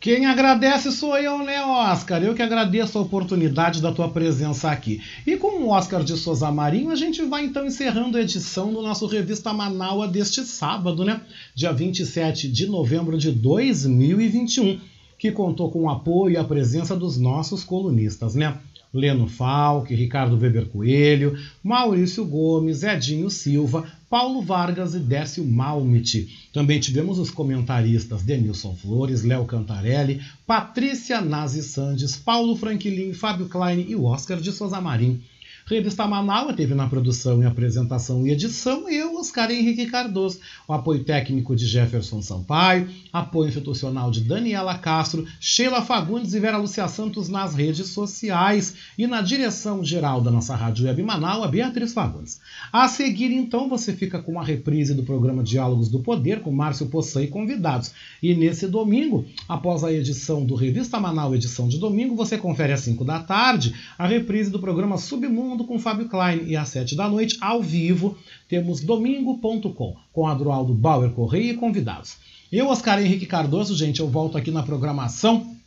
Quem agradece sou eu, né, Oscar? Eu que agradeço a oportunidade da tua presença aqui. E com o Oscar de Souza Marinho, a gente vai então encerrando a edição do nosso Revista Manaua deste sábado, né? Dia 27 de novembro de 2021, que contou com o apoio e a presença dos nossos colunistas, né? Leno Falck, Ricardo Weber Coelho, Maurício Gomes, Edinho Silva, Paulo Vargas e Décio Malmit. Também tivemos os comentaristas Denilson Flores, Léo Cantarelli, Patrícia Nazi Sandes, Paulo Franklin, Fábio Klein e Oscar de Souza Marim. Revista Manaus teve na produção e apresentação e edição eu, Oscar Henrique Cardoso, o apoio técnico de Jefferson Sampaio, apoio institucional de Daniela Castro, Sheila Fagundes e Vera Lúcia Santos nas redes sociais e na direção geral da nossa Rádio Web Manaus, Beatriz Fagundes. A seguir, então, você fica com a reprise do programa Diálogos do Poder com Márcio Poçan e convidados. E nesse domingo, após a edição do Revista Manaus, edição de domingo, você confere às 5 da tarde a reprise do programa Submundo com Fábio Klein e às 7 da noite, ao vivo, temos domingo.com com Adroaldo Bauer Correia e convidados. Eu, Oscar Henrique Cardoso, gente, eu volto aqui na programação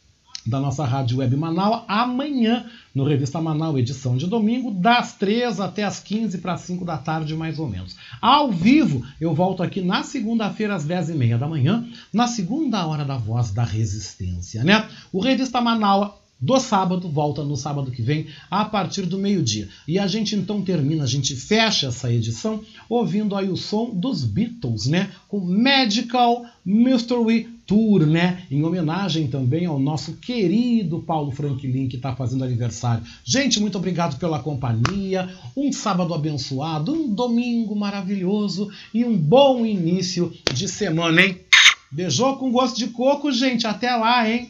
da nossa Rádio Web Manaus amanhã, no Revista Manaus, edição de domingo, das 3 até as 15 para 5 da tarde, mais ou menos. Ao vivo, eu volto aqui na segunda-feira, às 10h30 da manhã, na segunda hora da Voz da Resistência, né? O Revista Manaus do sábado, volta no sábado que vem, a partir do meio-dia. E a gente então termina, a gente fecha essa edição ouvindo aí o som dos Beatles, né? Com Magical Mystery Tour, né? Em homenagem também ao nosso querido Paulo Franklin, que está fazendo aniversário. Gente, muito obrigado pela companhia. Um sábado abençoado, um domingo maravilhoso e um bom início de semana, hein? Beijou com gosto de coco, gente. Até lá, hein?